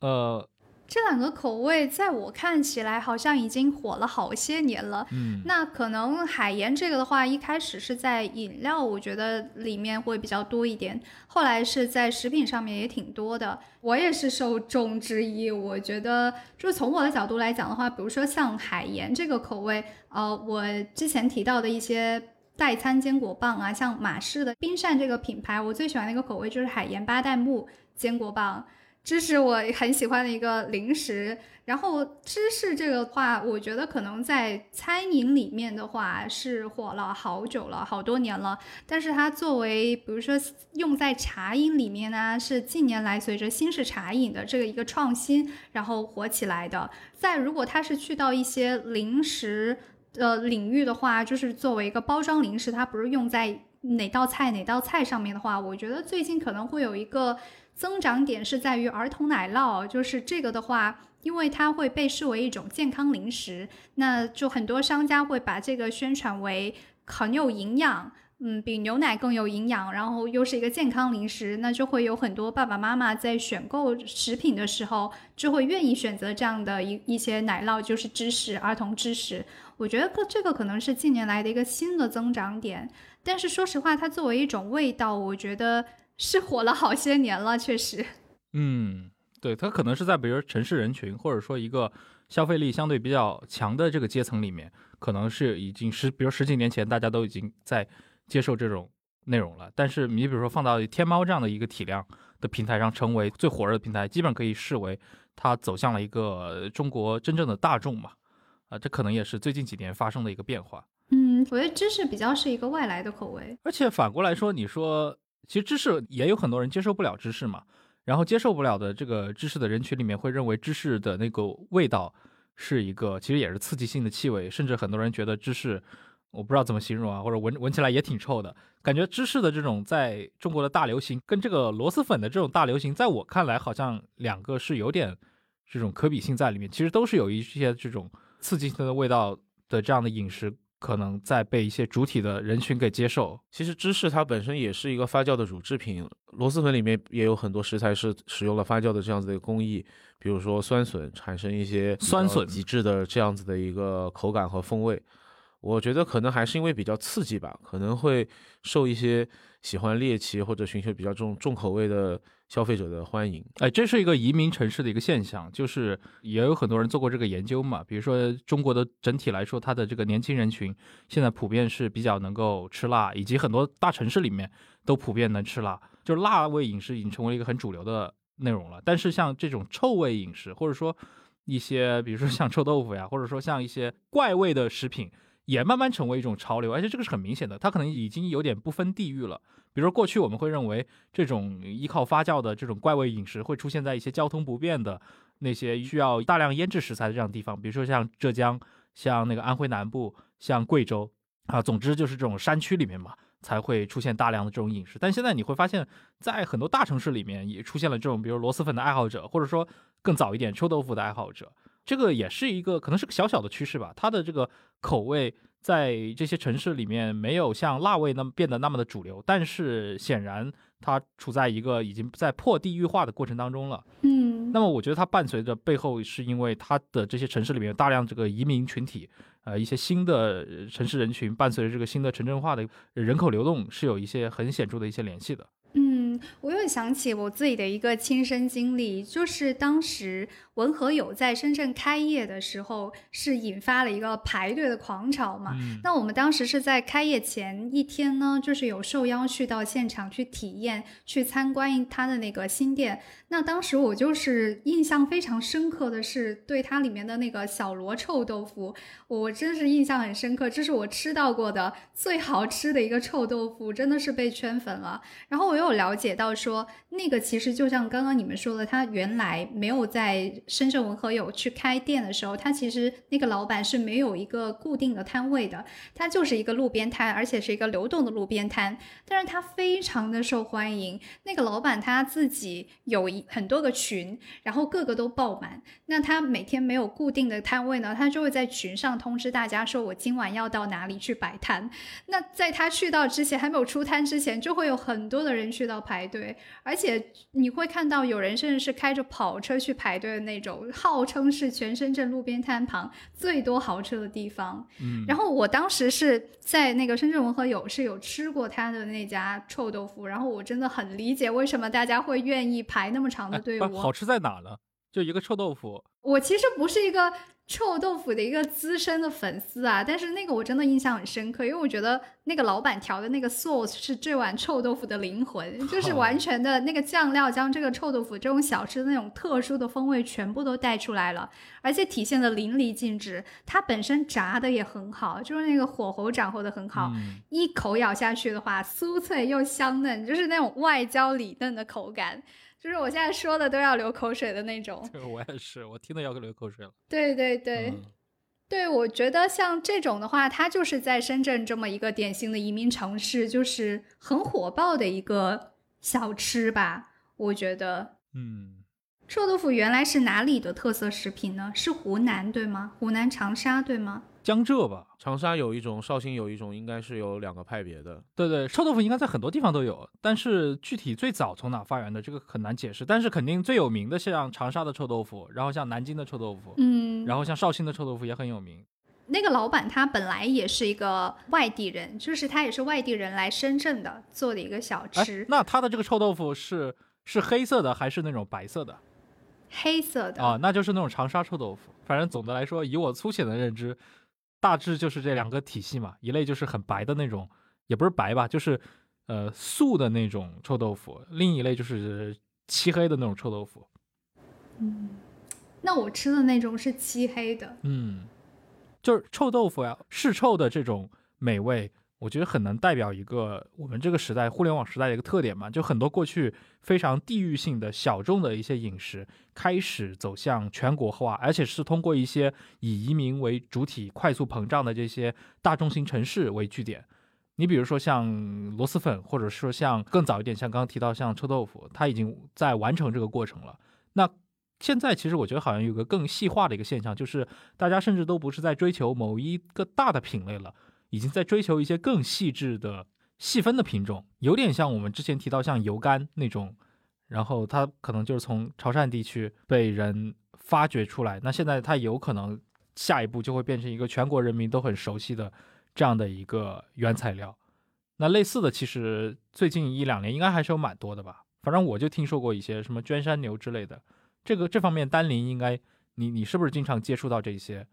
呃？这两个口味在我看起来好像已经火了好些年了。嗯，那可能海盐这个的话，一开始是在饮料，我觉得里面会比较多一点，后来是在食品上面也挺多的。我也是受众之一。我觉得，就是从我的角度来讲的话，比如说像海盐这个口味，呃，我之前提到的一些代餐坚果棒啊，像马氏的冰扇这个品牌，我最喜欢的一个口味就是海盐巴旦木坚果棒。芝士我很喜欢的一个零食，然后芝士这个话，我觉得可能在餐饮里面的话是火了好久了，好多年了。但是它作为，比如说用在茶饮里面呢，是近年来随着新式茶饮的这个一个创新，然后火起来的。再如果它是去到一些零食的领域的话，就是作为一个包装零食，它不是用在哪道菜哪道菜上面的话，我觉得最近可能会有一个。增长点是在于儿童奶酪，就是这个的话，因为它会被视为一种健康零食，那就很多商家会把这个宣传为很有营养，嗯，比牛奶更有营养，然后又是一个健康零食，那就会有很多爸爸妈妈在选购食品的时候，就会愿意选择这样的一一些奶酪，就是芝士，儿童芝士。我觉得这个可能是近年来的一个新的增长点，但是说实话，它作为一种味道，我觉得。是火了好些年了，确实。嗯，对，它可能是在比如城市人群，或者说一个消费力相对比较强的这个阶层里面，可能是已经十，比如十几年前大家都已经在接受这种内容了。但是你比如说放到天猫这样的一个体量的平台上，成为最火热的平台，基本可以视为它走向了一个中国真正的大众嘛。啊，这可能也是最近几年发生的一个变化。嗯，我觉得芝士比较是一个外来的口味，而且反过来说，你说。其实芝士也有很多人接受不了芝士嘛，然后接受不了的这个芝士的人群里面会认为芝士的那个味道是一个其实也是刺激性的气味，甚至很多人觉得芝士我不知道怎么形容啊，或者闻闻起来也挺臭的感觉。芝士的这种在中国的大流行跟这个螺蛳粉的这种大流行，在我看来好像两个是有点这种可比性在里面，其实都是有一些这种刺激性的味道的这样的饮食。可能在被一些主体的人群给接受。其实芝士它本身也是一个发酵的乳制品，螺蛳粉里面也有很多食材是使用了发酵的这样子的一个工艺，比如说酸笋，产生一些酸笋极致的这样子的一个口感和风味。我觉得可能还是因为比较刺激吧，可能会受一些喜欢猎奇或者寻求比较重重口味的。消费者的欢迎，哎，这是一个移民城市的一个现象，就是也有很多人做过这个研究嘛。比如说中国的整体来说，它的这个年轻人群现在普遍是比较能够吃辣，以及很多大城市里面都普遍能吃辣，就是辣味饮食已经成为一个很主流的内容了。但是像这种臭味饮食，或者说一些比如说像臭豆腐呀，或者说像一些怪味的食品。也慢慢成为一种潮流，而且这个是很明显的，它可能已经有点不分地域了。比如说过去我们会认为这种依靠发酵的这种怪味饮食会出现在一些交通不便的那些需要大量腌制食材的这样地方，比如说像浙江、像那个安徽南部、像贵州啊，总之就是这种山区里面嘛，才会出现大量的这种饮食。但现在你会发现在很多大城市里面也出现了这种，比如螺蛳粉的爱好者，或者说更早一点臭豆腐的爱好者。这个也是一个可能是个小小的趋势吧，它的这个口味在这些城市里面没有像辣味那么变得那么的主流，但是显然它处在一个已经在破地域化的过程当中了。嗯，那么我觉得它伴随着背后是因为它的这些城市里面有大量这个移民群体，呃，一些新的城市人群伴随着这个新的城镇化的人口流动是有一些很显著的一些联系的。我又想起我自己的一个亲身经历，就是当时文和友在深圳开业的时候，是引发了一个排队的狂潮嘛。那我们当时是在开业前一天呢，就是有受邀去到现场去体验、去参观它的那个新店。那当时我就是印象非常深刻的是，对它里面的那个小罗臭豆腐，我真是印象很深刻，这是我吃到过的最好吃的一个臭豆腐，真的是被圈粉了。然后我又了解写到说，那个其实就像刚刚你们说的，他原来没有在深圳文和友去开店的时候，他其实那个老板是没有一个固定的摊位的，他就是一个路边摊，而且是一个流动的路边摊。但是他非常的受欢迎，那个老板他自己有一很多个群，然后个个都爆满。那他每天没有固定的摊位呢，他就会在群上通知大家说，我今晚要到哪里去摆摊。那在他去到之前，还没有出摊之前，就会有很多。的人去到排队，而且你会看到有人甚至是开着跑车去排队的那种，号称是全深圳路边摊旁最多豪车的地方。嗯，然后我当时是在那个深圳文和友是有吃过他的那家臭豆腐，然后我真的很理解为什么大家会愿意排那么长的队伍。好吃在哪呢？就一个臭豆腐。我其实不是一个。臭豆腐的一个资深的粉丝啊，但是那个我真的印象很深刻，因为我觉得那个老板调的那个 sauce 是这碗臭豆腐的灵魂，就是完全的那个酱料将这个臭豆腐这种小吃的那种特殊的风味全部都带出来了，而且体现的淋漓尽致。它本身炸的也很好，就是那个火候掌握的很好，一口咬下去的话，酥脆又香嫩，就是那种外焦里嫩的口感。就是我现在说的都要流口水的那种。对，我也是，我听的要流口水了。对对对，对，我觉得像这种的话，它就是在深圳这么一个典型的移民城市，就是很火爆的一个小吃吧。我觉得，嗯，臭豆腐原来是哪里的特色食品呢？是湖南对吗？湖南长沙对吗？江浙吧，长沙有一种，绍兴有一种，应该是有两个派别的。对对，臭豆腐应该在很多地方都有，但是具体最早从哪发源的，这个很难解释。但是肯定最有名的像长沙的臭豆腐，然后像南京的臭豆腐，嗯，然后像绍兴的臭豆腐也很有名。那个老板他本来也是一个外地人，就是他也是外地人来深圳的做的一个小吃。那他的这个臭豆腐是是黑色的还是那种白色的？黑色的啊，那就是那种长沙臭豆腐。反正总的来说，以我粗浅的认知。大致就是这两个体系嘛，一类就是很白的那种，也不是白吧，就是呃素的那种臭豆腐；另一类就是漆黑的那种臭豆腐。嗯，那我吃的那种是漆黑的。嗯，就是臭豆腐呀，是臭的这种美味。我觉得很能代表一个我们这个时代互联网时代的一个特点嘛，就很多过去非常地域性的小众的一些饮食，开始走向全国化，而且是通过一些以移民为主体快速膨胀的这些大中型城市为据点。你比如说像螺蛳粉，或者说像更早一点，像刚刚提到像臭豆腐，它已经在完成这个过程了。那现在其实我觉得好像有个更细化的一个现象，就是大家甚至都不是在追求某一个大的品类了。已经在追求一些更细致的细分的品种，有点像我们之前提到像油柑那种，然后它可能就是从潮汕地区被人发掘出来，那现在它有可能下一步就会变成一个全国人民都很熟悉的这样的一个原材料。那类似的，其实最近一两年应该还是有蛮多的吧，反正我就听说过一些什么娟山牛之类的，这个这方面丹林应该你你是不是经常接触到这些？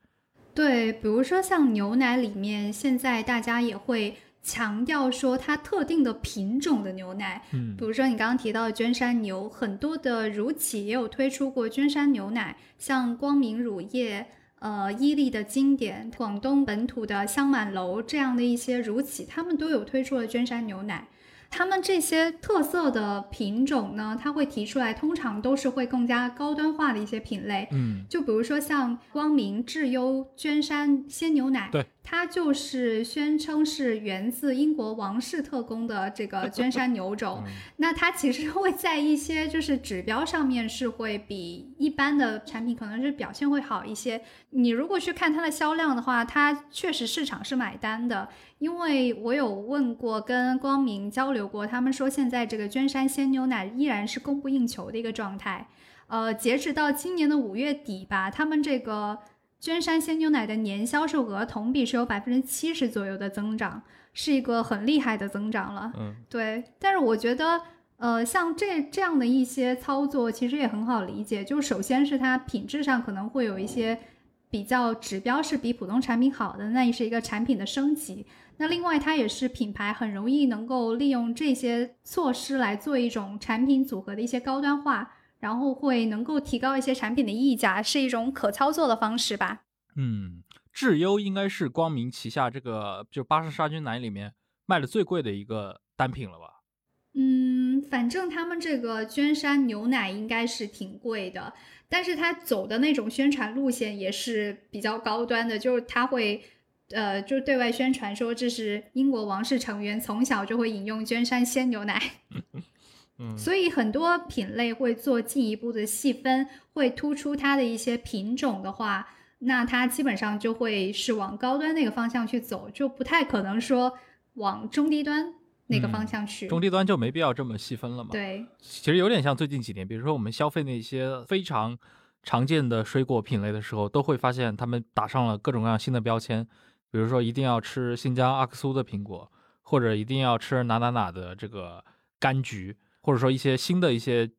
对，比如说像牛奶里面，现在大家也会强调说它特定的品种的牛奶，嗯，比如说你刚刚提到的娟山牛，很多的乳企也有推出过娟山牛奶，像光明乳业、呃伊利的经典、广东本土的香满楼这样的一些乳企，他们都有推出了娟山牛奶。他们这些特色的品种呢，它会提出来，通常都是会更加高端化的一些品类。嗯，就比如说像光明智优娟山鲜牛奶，对。它就是宣称是源自英国王室特工的这个 娟山牛种，那它其实会在一些就是指标上面是会比一般的产品可能是表现会好一些。你如果去看它的销量的话，它确实市场是买单的，因为我有问过跟光明交流过，他们说现在这个娟山鲜牛奶依然是供不应求的一个状态。呃，截止到今年的五月底吧，他们这个。娟山鲜牛奶的年销售额同比是有百分之七十左右的增长，是一个很厉害的增长了。嗯，对。但是我觉得，呃，像这这样的一些操作，其实也很好理解。就首先是它品质上可能会有一些比较指标是比普通产品好的，那也是一个产品的升级。那另外，它也是品牌很容易能够利用这些措施来做一种产品组合的一些高端化，然后会能够提高一些产品的溢价，是一种可操作的方式吧。嗯，智优应该是光明旗下这个就巴氏杀菌奶里面卖的最贵的一个单品了吧？嗯，反正他们这个娟山牛奶应该是挺贵的，但是他走的那种宣传路线也是比较高端的，就是他会，呃，就对外宣传说这是英国王室成员从小就会饮用娟山鲜牛奶，嗯，所以很多品类会做进一步的细分，会突出它的一些品种的话，那它基本上就会是往高端那个方向去走，就不太可能说往中低端。那个方向去，中低端就没必要这么细分了嘛？对，其实有点像最近几年，比如说我们消费那些非常常见的水果品类的时候，都会发现他们打上了各种各样新的标签，比如说一定要吃新疆阿克苏的苹果，或者一定要吃哪哪哪的这个柑橘，或者说一些新的一些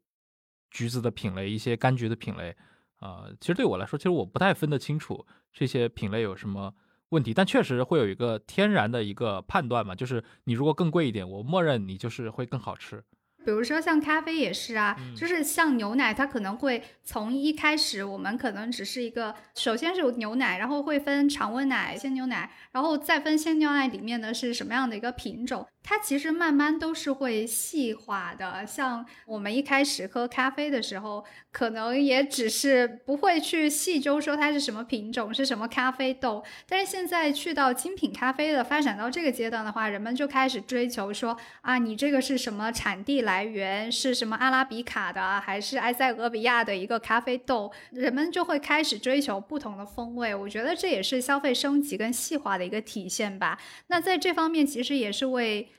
橘子的品类，一些柑橘的品类，啊，其实对我来说，其实我不太分得清楚这些品类有什么。问题，但确实会有一个天然的一个判断嘛，就是你如果更贵一点，我默认你就是会更好吃。比如说像咖啡也是啊，就是像牛奶，它可能会从一开始我们可能只是一个，首先是有牛奶，然后会分常温奶、鲜牛奶，然后再分鲜牛奶里面的是什么样的一个品种。它其实慢慢都是会细化的，像我们一开始喝咖啡的时候，可能也只是不会去细究说它是什么品种，是什么咖啡豆。但是现在去到精品咖啡的发展到这个阶段的话，人们就开始追求说啊，你这个是什么产地来源，是什么阿拉比卡的，还是埃塞俄比亚的一个咖啡豆，人们就会开始追求不同的风味。我觉得这也是消费升级跟细化的一个体现吧。那在这方面，其实也是为。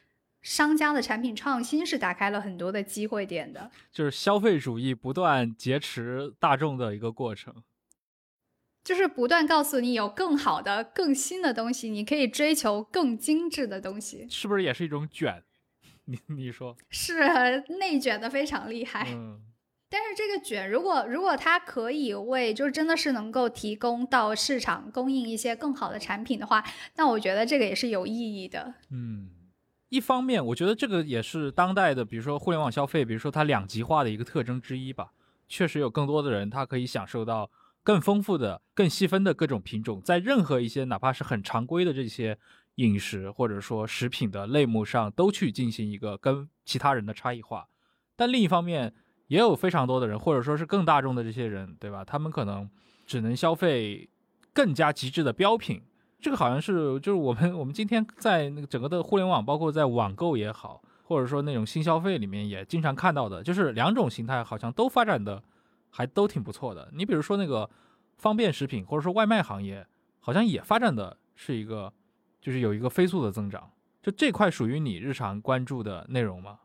商家的产品创新是打开了很多的机会点的，就是消费主义不断劫持大众的一个过程，就是不断告诉你有更好的、更新的东西，你可以追求更精致的东西，是不是也是一种卷？你你说是内卷的非常厉害，嗯，但是这个卷如果如果它可以为就是真的是能够提供到市场供应一些更好的产品的话，那我觉得这个也是有意义的，嗯。一方面，我觉得这个也是当代的，比如说互联网消费，比如说它两极化的一个特征之一吧。确实有更多的人，他可以享受到更丰富的、更细分的各种品种，在任何一些哪怕是很常规的这些饮食或者说食品的类目上，都去进行一个跟其他人的差异化。但另一方面，也有非常多的人，或者说是更大众的这些人，对吧？他们可能只能消费更加极致的标品。这个好像是，就是我们我们今天在那个整个的互联网，包括在网购也好，或者说那种新消费里面也经常看到的，就是两种形态好像都发展的还都挺不错的。你比如说那个方便食品或者说外卖行业，好像也发展的是一个，就是有一个飞速的增长。就这块属于你日常关注的内容吗？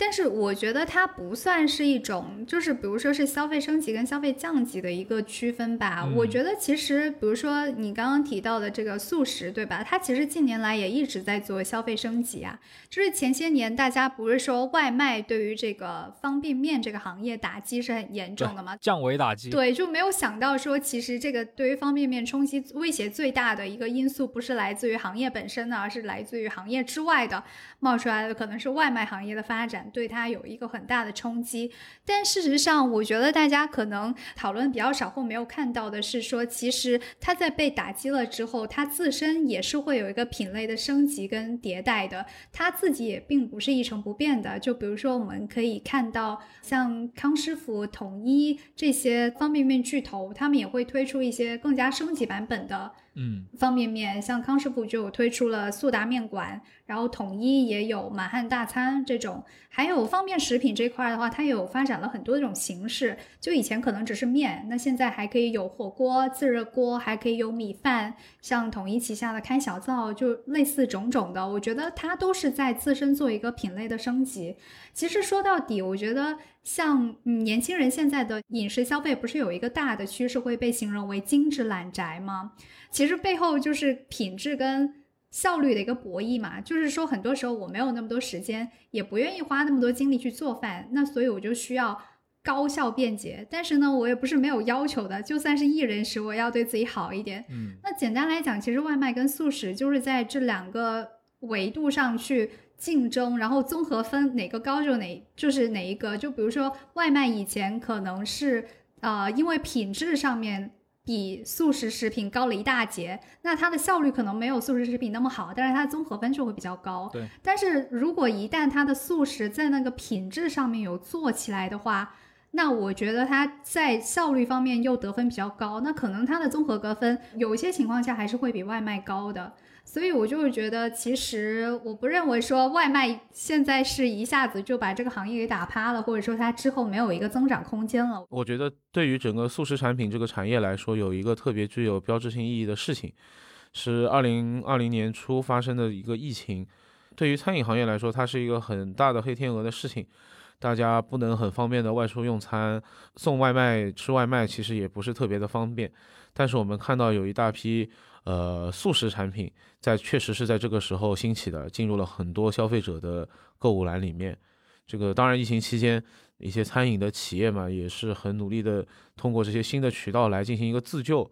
但是我觉得它不算是一种，就是比如说是消费升级跟消费降级的一个区分吧。我觉得其实，比如说你刚刚提到的这个素食，对吧？它其实近年来也一直在做消费升级啊。就是前些年大家不是说外卖对于这个方便面这个行业打击是很严重的吗？降维打击。对，就没有想到说，其实这个对于方便面冲击威胁最大的一个因素，不是来自于行业本身的，而是来自于行业之外的冒出来的，可能是外卖行业的发展。对它有一个很大的冲击，但事实上，我觉得大家可能讨论比较少或没有看到的是，说其实它在被打击了之后，它自身也是会有一个品类的升级跟迭代的，它自己也并不是一成不变的。就比如说，我们可以看到像康师傅、统一这些方便面巨头，他们也会推出一些更加升级版本的。嗯，方便面像康师傅就推出了速达面馆，然后统一也有满汉大餐这种，还有方便食品这块的话，它有发展了很多这种形式。就以前可能只是面，那现在还可以有火锅、自热锅，还可以有米饭。像统一旗下的开小灶，就类似种种的，我觉得它都是在自身做一个品类的升级。其实说到底，我觉得像年轻人现在的饮食消费，不是有一个大的趋势会被形容为精致懒宅吗？其实背后就是品质跟效率的一个博弈嘛，就是说很多时候我没有那么多时间，也不愿意花那么多精力去做饭，那所以我就需要高效便捷。但是呢，我也不是没有要求的，就算是一人食，我要对自己好一点。嗯，那简单来讲，其实外卖跟速食就是在这两个维度上去竞争，然后综合分哪个高就哪就是哪一个。就比如说外卖以前可能是呃，因为品质上面。比速食食品高了一大截，那它的效率可能没有速食食品那么好，但是它的综合分就会比较高。对，但是如果一旦它的速食在那个品质上面有做起来的话，那我觉得它在效率方面又得分比较高，那可能它的综合得分有一些情况下还是会比外卖高的。所以，我就会觉得，其实我不认为说外卖现在是一下子就把这个行业给打趴了，或者说它之后没有一个增长空间了。我觉得对于整个速食产品这个产业来说，有一个特别具有标志性意义的事情，是二零二零年初发生的一个疫情。对于餐饮行业来说，它是一个很大的黑天鹅的事情，大家不能很方便的外出用餐，送外卖、吃外卖其实也不是特别的方便。但是我们看到有一大批。呃，速食产品在确实是在这个时候兴起的，进入了很多消费者的购物篮里面。这个当然，疫情期间一些餐饮的企业嘛，也是很努力的通过这些新的渠道来进行一个自救。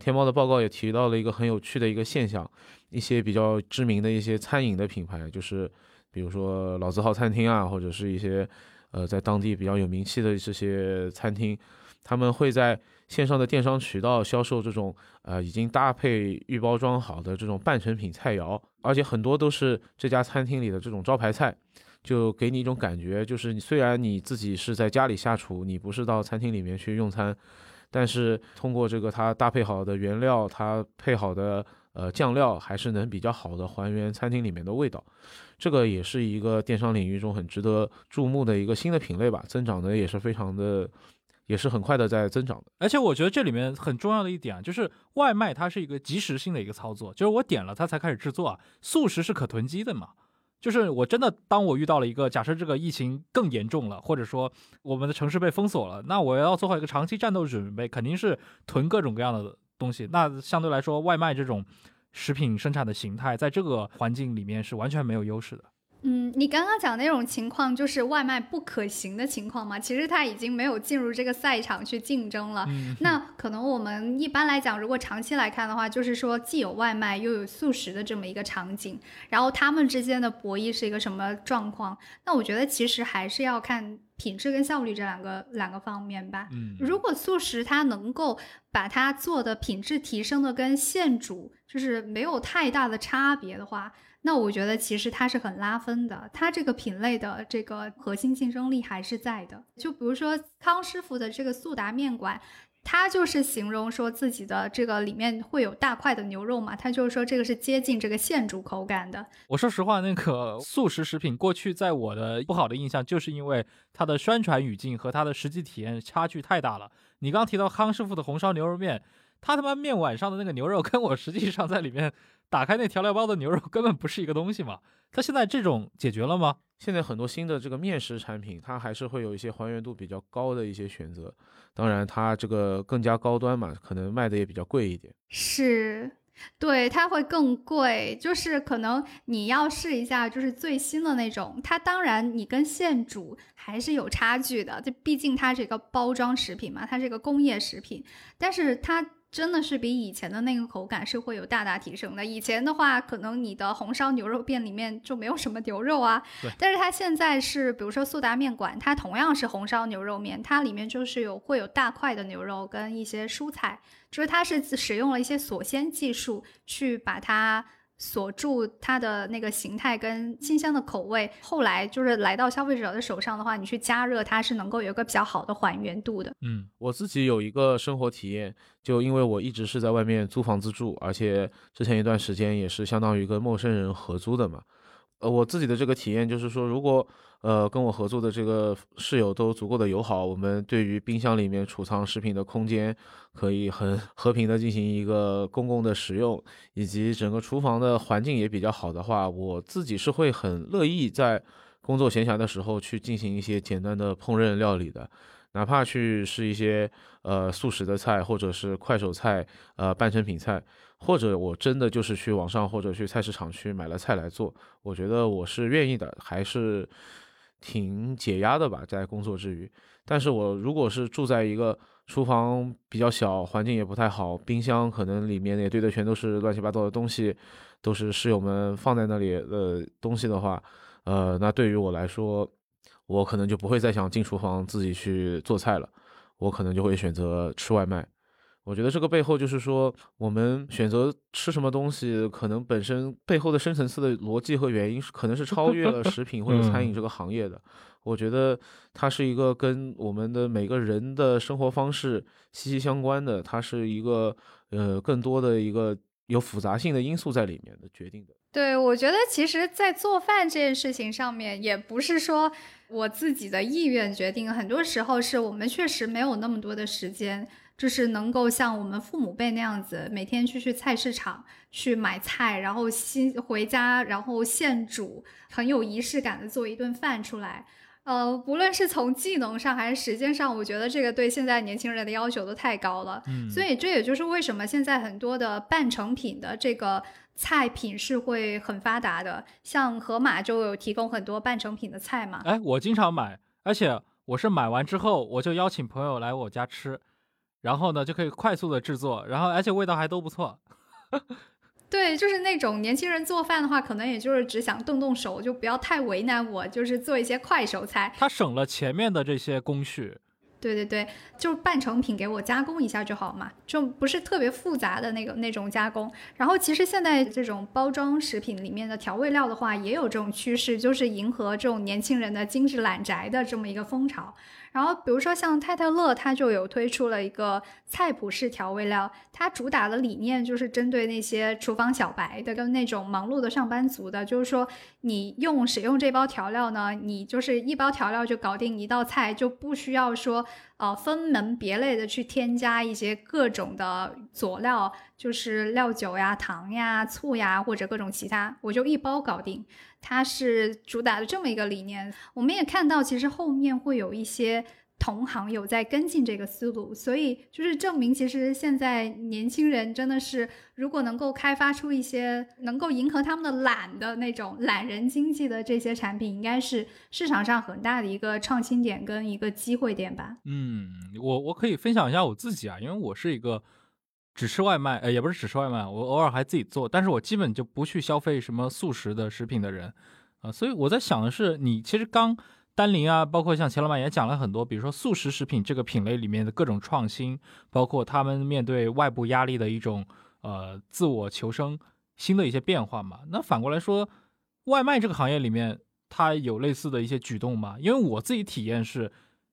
天猫的报告也提到了一个很有趣的一个现象，一些比较知名的一些餐饮的品牌，就是比如说老字号餐厅啊，或者是一些呃在当地比较有名气的这些餐厅，他们会在。线上的电商渠道销售这种呃已经搭配预包装好的这种半成品菜肴，而且很多都是这家餐厅里的这种招牌菜，就给你一种感觉，就是你虽然你自己是在家里下厨，你不是到餐厅里面去用餐，但是通过这个它搭配好的原料，它配好的呃酱料，还是能比较好的还原餐厅里面的味道。这个也是一个电商领域中很值得注目的一个新的品类吧，增长的也是非常的。也是很快的在增长的，而且我觉得这里面很重要的一点啊，就是外卖它是一个即时性的一个操作，就是我点了它才开始制作啊。速食是可囤积的嘛，就是我真的当我遇到了一个假设这个疫情更严重了，或者说我们的城市被封锁了，那我要做好一个长期战斗准备，肯定是囤各种各样的东西。那相对来说，外卖这种食品生产的形态，在这个环境里面是完全没有优势的。嗯，你刚刚讲那种情况就是外卖不可行的情况嘛？其实它已经没有进入这个赛场去竞争了。那可能我们一般来讲，如果长期来看的话，就是说既有外卖又有速食的这么一个场景，然后他们之间的博弈是一个什么状况？那我觉得其实还是要看品质跟效率这两个两个方面吧。嗯，如果速食它能够把它做的品质提升的跟现煮就是没有太大的差别的话。那我觉得其实它是很拉分的，它这个品类的这个核心竞争力还是在的。就比如说康师傅的这个速达面馆，它就是形容说自己的这个里面会有大块的牛肉嘛，它就是说这个是接近这个现煮口感的。我说实话，那个速食食品过去在我的不好的印象，就是因为它的宣传语境和它的实际体验差距太大了。你刚提到康师傅的红烧牛肉面，它他妈面碗上的那个牛肉跟我实际上在里面。打开那调料包的牛肉根本不是一个东西嘛？它现在这种解决了吗？现在很多新的这个面食产品，它还是会有一些还原度比较高的一些选择。当然，它这个更加高端嘛，可能卖的也比较贵一点。是，对，它会更贵。就是可能你要试一下，就是最新的那种。它当然你跟现煮还是有差距的，这毕竟它是一个包装食品嘛，它是一个工业食品，但是它。真的是比以前的那个口感是会有大大提升的。以前的话，可能你的红烧牛肉面里面就没有什么牛肉啊。但是它现在是，比如说速达面馆，它同样是红烧牛肉面，它里面就是有会有大块的牛肉跟一些蔬菜，就是它是使用了一些锁鲜技术去把它。锁住它的那个形态跟清香的口味，后来就是来到消费者的手上的话，你去加热它是能够有一个比较好的还原度的。嗯，我自己有一个生活体验，就因为我一直是在外面租房子住，而且之前一段时间也是相当于跟陌生人合租的嘛。呃，我自己的这个体验就是说，如果呃跟我合作的这个室友都足够的友好，我们对于冰箱里面储藏食品的空间可以很和平的进行一个公共的使用，以及整个厨房的环境也比较好的话，我自己是会很乐意在工作闲暇的时候去进行一些简单的烹饪料理的，哪怕去是一些呃速食的菜或者是快手菜，呃半成品菜。或者我真的就是去网上或者去菜市场去买了菜来做，我觉得我是愿意的，还是挺解压的吧，在工作之余。但是我如果是住在一个厨房比较小，环境也不太好，冰箱可能里面也堆的全都是乱七八糟的东西，都是室友们放在那里的东西的话，呃，那对于我来说，我可能就不会再想进厨房自己去做菜了，我可能就会选择吃外卖。我觉得这个背后就是说，我们选择吃什么东西，可能本身背后的深层次的逻辑和原因是，可能是超越了 食品或者餐饮这个行业的。我觉得它是一个跟我们的每个人的生活方式息息相关的，它是一个呃更多的一个有复杂性的因素在里面的决定的。对，我觉得其实，在做饭这件事情上面，也不是说我自己的意愿决定，很多时候是我们确实没有那么多的时间。就是能够像我们父母辈那样子，每天去去菜市场去买菜，然后新回家，然后现煮，很有仪式感的做一顿饭出来。呃，不论是从技能上还是时间上，我觉得这个对现在年轻人的要求都太高了。嗯，所以这也就是为什么现在很多的半成品的这个菜品是会很发达的，像盒马就有提供很多半成品的菜嘛。哎，我经常买，而且我是买完之后我就邀请朋友来我家吃。然后呢，就可以快速的制作，然后而且味道还都不错。对，就是那种年轻人做饭的话，可能也就是只想动动手，就不要太为难我，就是做一些快手菜。他省了前面的这些工序。对对对，就是半成品给我加工一下就好嘛，就不是特别复杂的那个那种加工。然后其实现在这种包装食品里面的调味料的话，也有这种趋势，就是迎合这种年轻人的精致懒宅的这么一个风潮。然后，比如说像泰特乐，它就有推出了一个菜谱式调味料，它主打的理念就是针对那些厨房小白的跟那种忙碌的上班族的，就是说你用使用这包调料呢，你就是一包调料就搞定一道菜，就不需要说呃分门别类的去添加一些各种的佐料，就是料酒呀、糖呀、醋呀或者各种其他，我就一包搞定。它是主打的这么一个理念，我们也看到，其实后面会有一些同行有在跟进这个思路，所以就是证明，其实现在年轻人真的是，如果能够开发出一些能够迎合他们的懒的那种懒人经济的这些产品，应该是市场上很大的一个创新点跟一个机会点吧。嗯，我我可以分享一下我自己啊，因为我是一个。只吃外卖，呃，也不是只吃外卖，我偶尔还自己做，但是我基本就不去消费什么速食的食品的人，啊，所以我在想的是，你其实刚丹林啊，包括像钱老板也讲了很多，比如说速食食品这个品类里面的各种创新，包括他们面对外部压力的一种呃自我求生新的一些变化嘛。那反过来说，外卖这个行业里面，它有类似的一些举动吗？因为我自己体验是。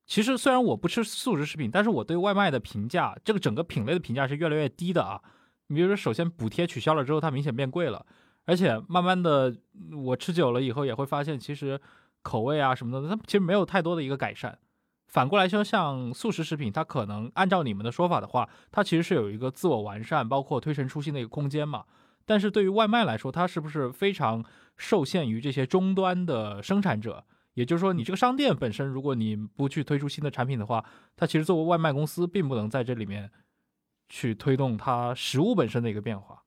其实虽然我不吃速食食品，但是我对外卖的评价，这个整个品类的评价是越来越低的啊。你比如说，首先补贴取消了之后，它明显变贵了，而且慢慢的我吃久了以后也会发现，其实口味啊什么的，它其实没有太多的一个改善。反过来说，像速食食品，它可能按照你们的说法的话，它其实是有一个自我完善，包括推陈出新的一个空间嘛。但是对于外卖来说，它是不是非常受限于这些终端的生产者？也就是说，你这个商店本身，如果你不去推出新的产品的话，它其实作为外卖公司，并不能在这里面去推动它食物本身的一个变化。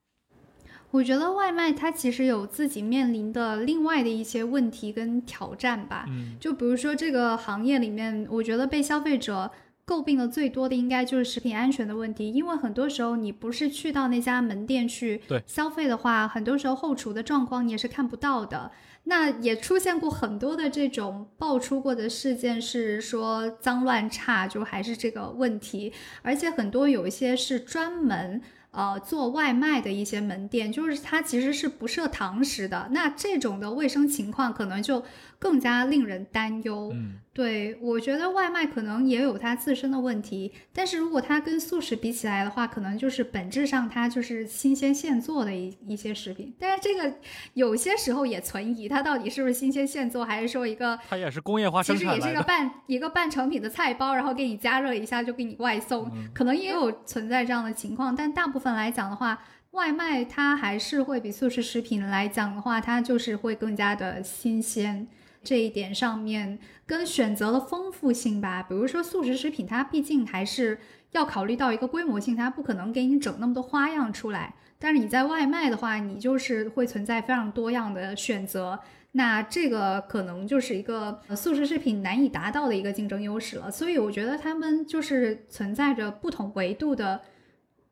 我觉得外卖它其实有自己面临的另外的一些问题跟挑战吧。嗯，就比如说这个行业里面，我觉得被消费者诟病的最多的，应该就是食品安全的问题。因为很多时候你不是去到那家门店去消费的话，很多时候后厨的状况你也是看不到的。那也出现过很多的这种爆出过的事件，是说脏乱差，就还是这个问题，而且很多有一些是专门呃做外卖的一些门店，就是它其实是不设堂食的，那这种的卫生情况可能就更加令人担忧。嗯。对，我觉得外卖可能也有它自身的问题，但是如果它跟素食比起来的话，可能就是本质上它就是新鲜现做的一一些食品。但是这个有些时候也存疑，它到底是不是新鲜现做，还是说一个它也是工业化生产其实也是一个半一个半成品的菜包，然后给你加热一下就给你外送，可能也有存在这样的情况。但大部分来讲的话，外卖它还是会比速食食品来讲的话，它就是会更加的新鲜。这一点上面跟选择的丰富性吧，比如说速食食品，它毕竟还是要考虑到一个规模性，它不可能给你整那么多花样出来。但是你在外卖的话，你就是会存在非常多样的选择。那这个可能就是一个速食食品难以达到的一个竞争优势了，所以我觉得他们就是存在着不同维度的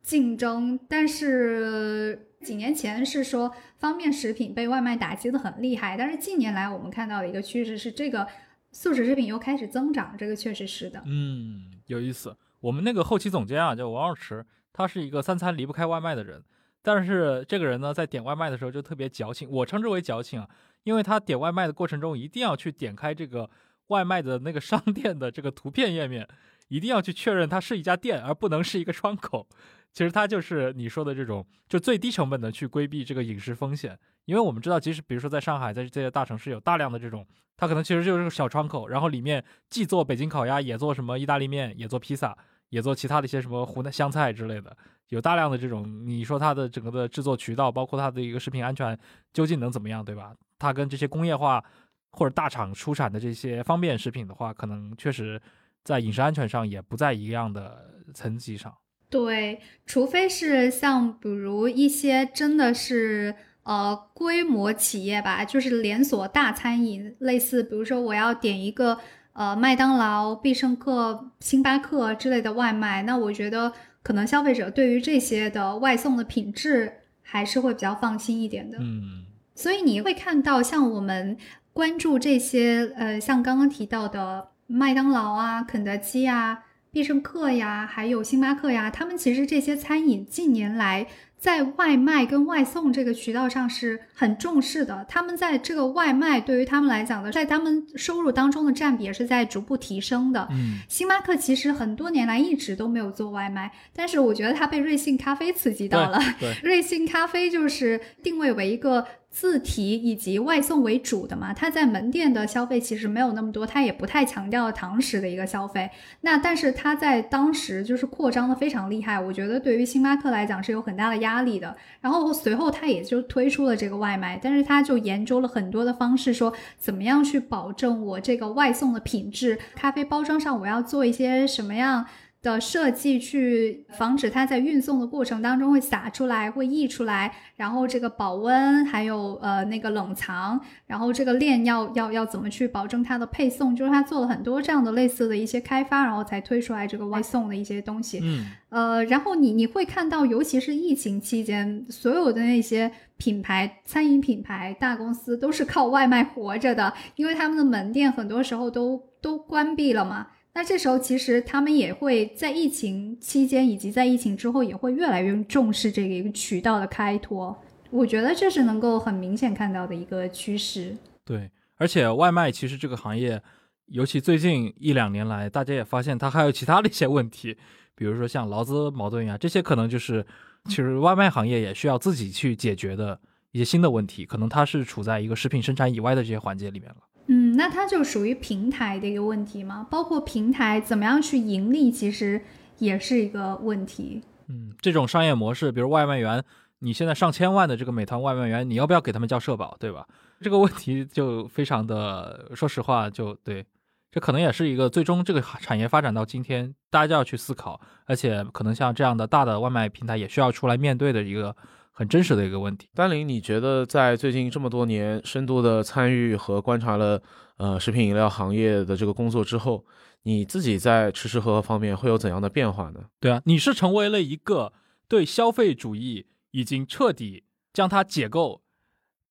竞争。但是几年前是说方便食品被外卖打击的很厉害，但是近年来我们看到的一个趋势是这个速食食品又开始增长，这个确实是的。嗯，有意思。我们那个后期总监啊叫王二池，他是一个三餐离不开外卖的人，但是这个人呢在点外卖的时候就特别矫情，我称之为矫情啊。因为他点外卖的过程中，一定要去点开这个外卖的那个商店的这个图片页面，一定要去确认它是一家店，而不能是一个窗口。其实它就是你说的这种，就最低成本的去规避这个饮食风险。因为我们知道，即使比如说在上海，在这些大城市有大量的这种，它可能其实就是个小窗口，然后里面既做北京烤鸭，也做什么意大利面，也做披萨，也做其他的一些什么湖南湘菜之类的。有大量的这种，你说它的整个的制作渠道，包括它的一个食品安全，究竟能怎么样，对吧？它跟这些工业化或者大厂出产的这些方便食品的话，可能确实在饮食安全上也不在一样的层级上。对，除非是像比如一些真的是呃规模企业吧，就是连锁大餐饮，类似比如说我要点一个呃麦当劳、必胜客、星巴克之类的外卖，那我觉得可能消费者对于这些的外送的品质还是会比较放心一点的。嗯。所以你会看到，像我们关注这些，呃，像刚刚提到的麦当劳啊、肯德基啊、必胜客呀，还有星巴克呀，他们其实这些餐饮近年来。在外卖跟外送这个渠道上是很重视的，他们在这个外卖对于他们来讲的，在他们收入当中的占比也是在逐步提升的。嗯，星巴克其实很多年来一直都没有做外卖，但是我觉得它被瑞幸咖啡刺激到了。对，瑞幸咖啡就是定位为一个。自提以及外送为主的嘛，它在门店的消费其实没有那么多，它也不太强调堂食的一个消费。那但是它在当时就是扩张的非常厉害，我觉得对于星巴克来讲是有很大的压力的。然后随后它也就推出了这个外卖，但是它就研究了很多的方式，说怎么样去保证我这个外送的品质，咖啡包装上我要做一些什么样。的设计去防止它在运送的过程当中会洒出来、会溢出来，然后这个保温还有呃那个冷藏，然后这个链要要要怎么去保证它的配送，就是它做了很多这样的类似的一些开发，然后才推出来这个外送的一些东西。嗯，呃，然后你你会看到，尤其是疫情期间，所有的那些品牌、餐饮品牌、大公司都是靠外卖活着的，因为他们的门店很多时候都都关闭了嘛。那这时候，其实他们也会在疫情期间以及在疫情之后，也会越来越重视这个一个渠道的开拓。我觉得这是能够很明显看到的一个趋势。对，而且外卖其实这个行业，尤其最近一两年来，大家也发现它还有其他的一些问题，比如说像劳资矛盾呀，这些可能就是其实外卖行业也需要自己去解决的一些新的问题，可能它是处在一个食品生产以外的这些环节里面了。嗯，那它就属于平台的一个问题吗？包括平台怎么样去盈利，其实也是一个问题。嗯，这种商业模式，比如外卖员，你现在上千万的这个美团外卖员，你要不要给他们交社保，对吧？这个问题就非常的，说实话，就对，这可能也是一个最终这个产业发展到今天，大家就要去思考，而且可能像这样的大的外卖平台也需要出来面对的一个。很真实的一个问题，丹林，你觉得在最近这么多年深度的参与和观察了呃食品饮料行业的这个工作之后，你自己在吃吃喝喝方面会有怎样的变化呢？对啊，你是成为了一个对消费主义已经彻底将它解构，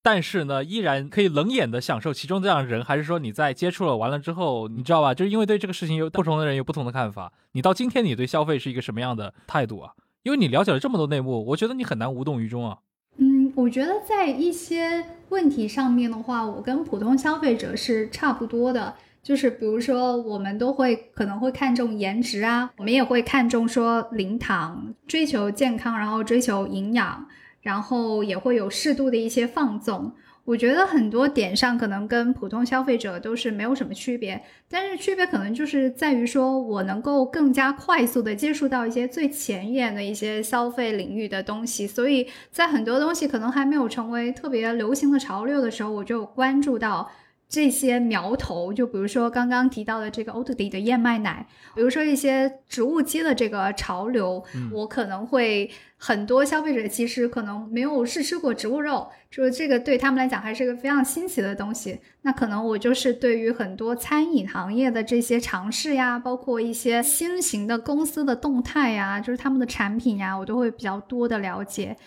但是呢依然可以冷眼的享受其中这样的人，还是说你在接触了完了之后，你知道吧？就是因为对这个事情有不同的人有不同的看法，你到今天你对消费是一个什么样的态度啊？因为你了解了这么多内幕，我觉得你很难无动于衷啊。嗯，我觉得在一些问题上面的话，我跟普通消费者是差不多的。就是比如说，我们都会可能会看重颜值啊，我们也会看重说零糖，追求健康，然后追求营养，然后也会有适度的一些放纵。我觉得很多点上可能跟普通消费者都是没有什么区别，但是区别可能就是在于说我能够更加快速的接触到一些最前沿的一些消费领域的东西，所以在很多东西可能还没有成为特别流行的潮流的时候，我就关注到这些苗头，就比如说刚刚提到的这个欧特迪的燕麦奶，比如说一些植物基的这个潮流，我可能会很多消费者其实可能没有试吃过植物肉，就是这个对他们来讲还是个非常新奇的东西。那可能我就是对于很多餐饮行业的这些尝试呀，包括一些新型的公司的动态呀，就是他们的产品呀，我都会比较多的了解。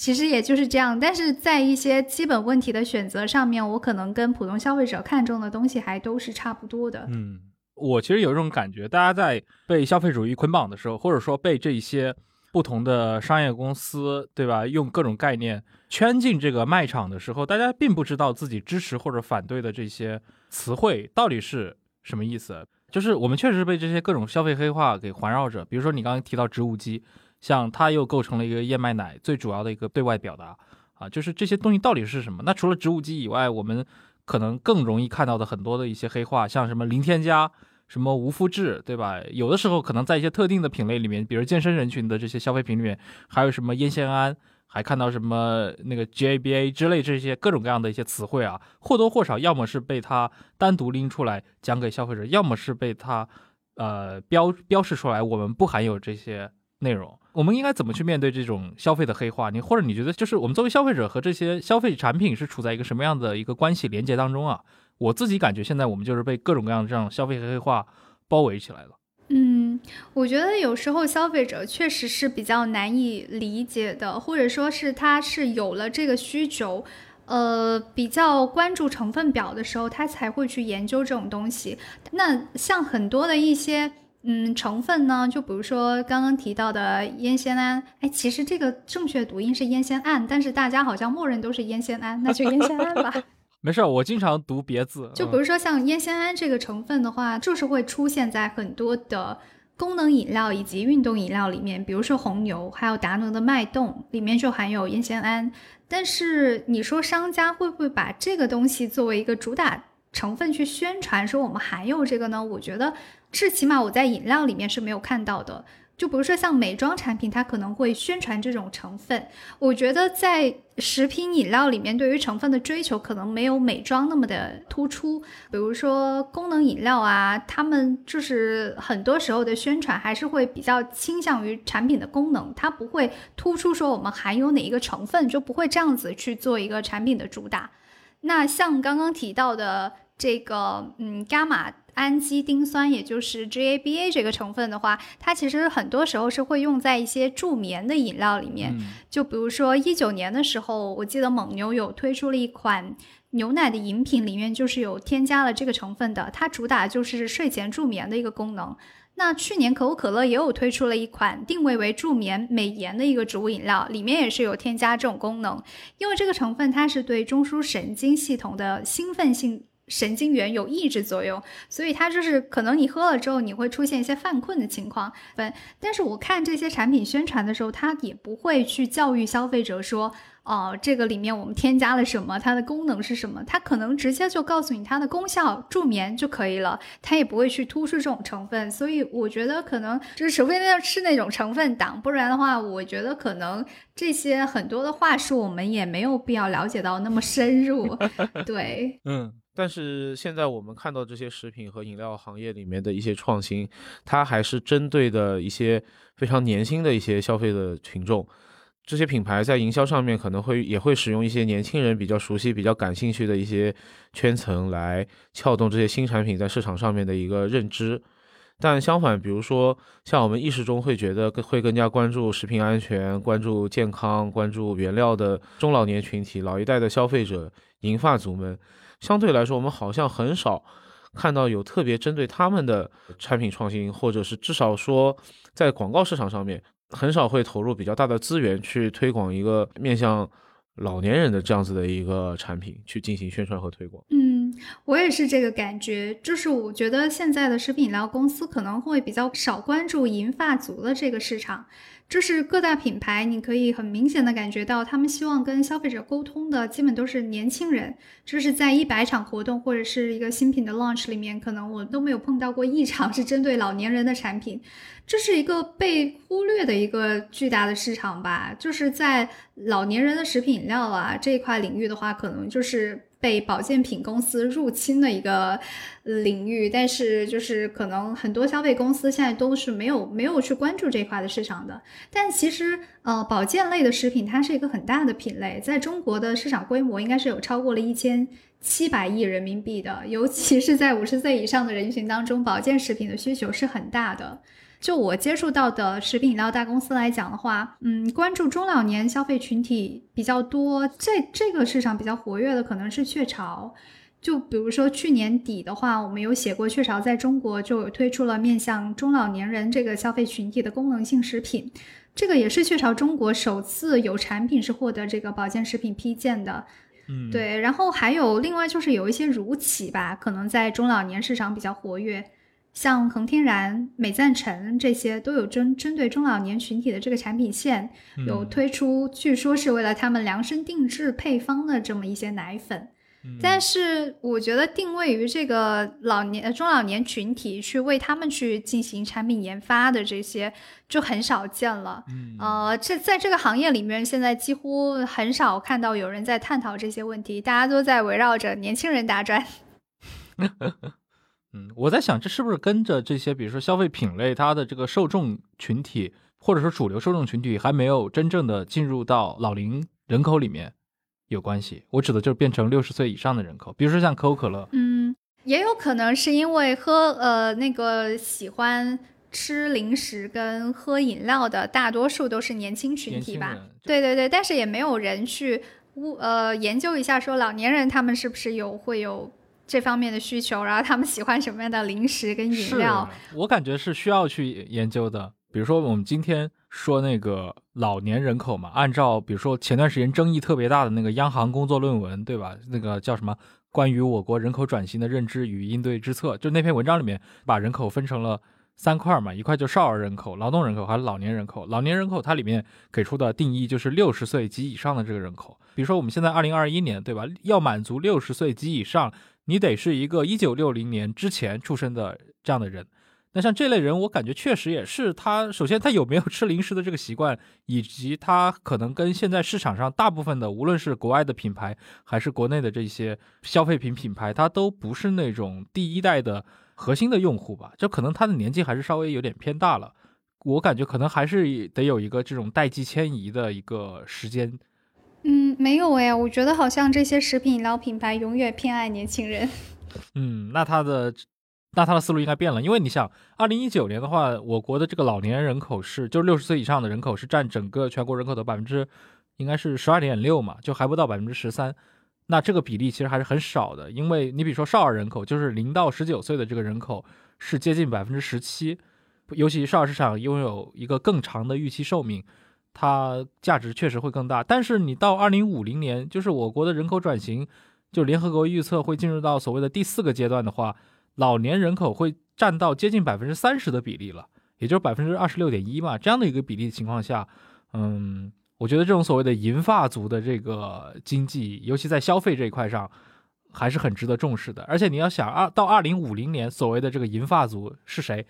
其实也就是这样，但是在一些基本问题的选择上面，我可能跟普通消费者看中的东西还都是差不多的。嗯，我其实有一种感觉，大家在被消费主义捆绑的时候，或者说被这些不同的商业公司，对吧，用各种概念圈进这个卖场的时候，大家并不知道自己支持或者反对的这些词汇到底是什么意思。就是我们确实被这些各种消费黑化给环绕着，比如说你刚刚提到植物机。像它又构成了一个燕麦奶最主要的一个对外表达啊，就是这些东西到底是什么？那除了植物基以外，我们可能更容易看到的很多的一些黑话，像什么零添加、什么无麸质，对吧？有的时候可能在一些特定的品类里面，比如健身人群的这些消费品里面，还有什么烟酰胺，还看到什么那个 GABA 之类这些各种各样的一些词汇啊，或多或少要么是被它单独拎出来讲给消费者，要么是被它呃标标示出来，我们不含有这些内容。我们应该怎么去面对这种消费的黑化？你或者你觉得，就是我们作为消费者和这些消费产品是处在一个什么样的一个关系连接当中啊？我自己感觉现在我们就是被各种各样的这样消费黑化包围起来了。嗯，我觉得有时候消费者确实是比较难以理解的，或者说是他是有了这个需求，呃，比较关注成分表的时候，他才会去研究这种东西。那像很多的一些。嗯，成分呢？就比如说刚刚提到的烟酰胺，哎，其实这个正确读音是烟酰胺，但是大家好像默认都是烟酰胺，那就烟酰胺吧。没事，我经常读别字。就比如说像烟酰胺这个成分的话，就是会出现在很多的功能饮料以及运动饮料里面，比如说红牛，还有达能的脉动里面就含有烟酰胺。但是你说商家会不会把这个东西作为一个主打成分去宣传，说我们含有这个呢？我觉得。是，起码我在饮料里面是没有看到的。就比如说像美妆产品，它可能会宣传这种成分。我觉得在食品饮料里面，对于成分的追求可能没有美妆那么的突出。比如说功能饮料啊，他们就是很多时候的宣传还是会比较倾向于产品的功能，它不会突出说我们含有哪一个成分，就不会这样子去做一个产品的主打。那像刚刚提到的这个，嗯，伽马。氨基丁酸，也就是 GABA 这个成分的话，它其实很多时候是会用在一些助眠的饮料里面。就比如说一九年的时候，我记得蒙牛有推出了一款牛奶的饮品，里面就是有添加了这个成分的，它主打就是睡前助眠的一个功能。那去年可口可乐也有推出了一款定位为助眠美颜的一个植物饮料，里面也是有添加这种功能，因为这个成分它是对中枢神经系统的兴奋性。神经元有抑制作用，所以它就是可能你喝了之后你会出现一些犯困的情况。但但是我看这些产品宣传的时候，它也不会去教育消费者说，哦，这个里面我们添加了什么，它的功能是什么，它可能直接就告诉你它的功效，助眠就可以了，它也不会去突出这种成分。所以我觉得可能就是除非那是那种成分党，不然的话，我觉得可能这些很多的话术我们也没有必要了解到那么深入。对，嗯。但是现在我们看到这些食品和饮料行业里面的一些创新，它还是针对的一些非常年轻的一些消费的群众。这些品牌在营销上面可能会也会使用一些年轻人比较熟悉、比较感兴趣的一些圈层来撬动这些新产品在市场上面的一个认知。但相反，比如说像我们意识中会觉得会更加关注食品安全、关注健康、关注原料的中老年群体、老一代的消费者、银发族们。相对来说，我们好像很少看到有特别针对他们的产品创新，或者是至少说在广告市场上面，很少会投入比较大的资源去推广一个面向老年人的这样子的一个产品去进行宣传和推广。嗯，我也是这个感觉，就是我觉得现在的食品饮料公司可能会比较少关注银发族的这个市场。就是各大品牌，你可以很明显的感觉到，他们希望跟消费者沟通的基本都是年轻人。就是在一百场活动或者是一个新品的 launch 里面，可能我都没有碰到过一场是针对老年人的产品。这是一个被忽略的一个巨大的市场吧。就是在老年人的食品饮料啊这一块领域的话，可能就是被保健品公司入侵的一个领域，但是就是可能很多消费公司现在都是没有没有去关注这块的市场的。但其实，呃，保健类的食品它是一个很大的品类，在中国的市场规模应该是有超过了一千七百亿人民币的，尤其是在五十岁以上的人群当中，保健食品的需求是很大的。就我接触到的食品饮料大公司来讲的话，嗯，关注中老年消费群体比较多，这这个市场比较活跃的可能是雀巢。就比如说去年底的话，我们有写过雀巢在中国就有推出了面向中老年人这个消费群体的功能性食品，这个也是雀巢中国首次有产品是获得这个保健食品批件的。嗯，对，然后还有另外就是有一些乳企吧，可能在中老年市场比较活跃。像恒天然、美赞臣这些都有针针对中老年群体的这个产品线，有推出，据说是为了他们量身定制配方的这么一些奶粉。但是我觉得定位于这个老年中老年群体去为他们去进行产品研发的这些就很少见了。呃，这在这个行业里面，现在几乎很少看到有人在探讨这些问题，大家都在围绕着年轻人打转。嗯，我在想，这是不是跟着这些，比如说消费品类，它的这个受众群体，或者说主流受众群体，还没有真正的进入到老龄人口里面有关系？我指的就是变成六十岁以上的人口，比如说像可口可乐。嗯，也有可能是因为喝呃那个喜欢吃零食跟喝饮料的大多数都是年轻群体吧？对对对，但是也没有人去呃研究一下，说老年人他们是不是有会有。这方面的需求，然后他们喜欢什么样的零食跟饮料？我感觉是需要去研究的。比如说，我们今天说那个老年人口嘛，按照比如说前段时间争议特别大的那个央行工作论文，对吧？那个叫什么？关于我国人口转型的认知与应对之策，就那篇文章里面把人口分成了三块嘛，一块就少儿人口、劳动人口还有老年人口。老年人口它里面给出的定义就是六十岁及以上的这个人口。比如说我们现在二零二一年，对吧？要满足六十岁及以上。你得是一个一九六零年之前出生的这样的人，那像这类人，我感觉确实也是他。首先，他有没有吃零食的这个习惯，以及他可能跟现在市场上大部分的，无论是国外的品牌还是国内的这些消费品品牌，他都不是那种第一代的核心的用户吧？就可能他的年纪还是稍微有点偏大了。我感觉可能还是得有一个这种代际迁移的一个时间。嗯，没有哎，我觉得好像这些食品饮料品牌永远偏爱年轻人。嗯，那他的那他的思路应该变了，因为你想，二零一九年的话，我国的这个老年人口是，就是六十岁以上的人口是占整个全国人口的百分之，应该是十二点六嘛，就还不到百分之十三。那这个比例其实还是很少的，因为你比如说少儿人口，就是零到十九岁的这个人口是接近百分之十七，尤其少儿市场拥有一个更长的预期寿命。它价值确实会更大，但是你到二零五零年，就是我国的人口转型，就联合国预测会进入到所谓的第四个阶段的话，老年人口会占到接近百分之三十的比例了，也就是百分之二十六点一嘛。这样的一个比例情况下，嗯，我觉得这种所谓的银发族的这个经济，尤其在消费这一块上，还是很值得重视的。而且你要想二到二零五零年，所谓的这个银发族是谁？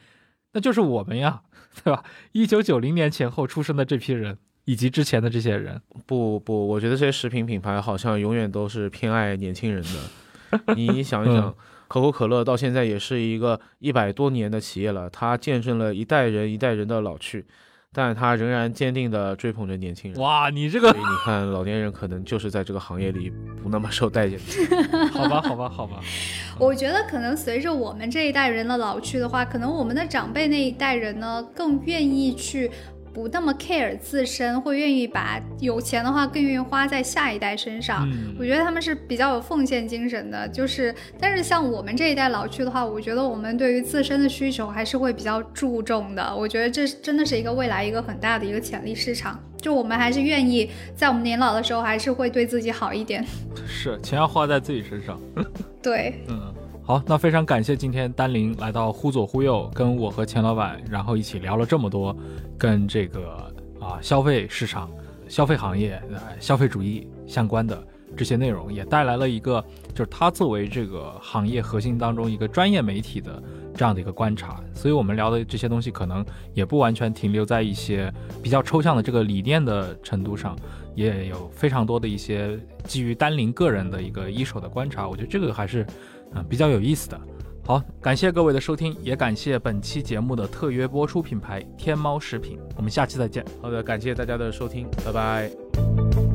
那就是我们呀，对吧？一九九零年前后出生的这批人，以及之前的这些人。不不，我觉得这些食品品牌好像永远都是偏爱年轻人的。你 想一想，可口可乐到现在也是一个一百多年的企业了，它见证了一代人一代人的老去。但他仍然坚定地追捧着年轻人。哇，你这个，所以你看，老年人可能就是在这个行业里不那么受待见。好吧，好吧，好吧。我觉得可能随着我们这一代人的老去的话，可能我们的长辈那一代人呢，更愿意去。不那么 care 自身，会愿意把有钱的话更愿意花在下一代身上。我觉得他们是比较有奉献精神的。就是，但是像我们这一代老去的话，我觉得我们对于自身的需求还是会比较注重的。我觉得这真的是一个未来一个很大的一个潜力市场。就我们还是愿意在我们年老的时候，还是会对自己好一点。是，钱要花在自己身上。对，嗯。好，那非常感谢今天丹林来到忽左忽右，跟我和钱老板，然后一起聊了这么多，跟这个啊消费市场、消费行业、消费主义相关的这些内容，也带来了一个就是他作为这个行业核心当中一个专业媒体的这样的一个观察。所以我们聊的这些东西可能也不完全停留在一些比较抽象的这个理念的程度上，也有非常多的一些基于丹林个人的一个一手的观察。我觉得这个还是嗯比较有意思的。好，感谢各位的收听，也感谢本期节目的特约播出品牌天猫食品。我们下期再见。好的，感谢大家的收听，拜拜。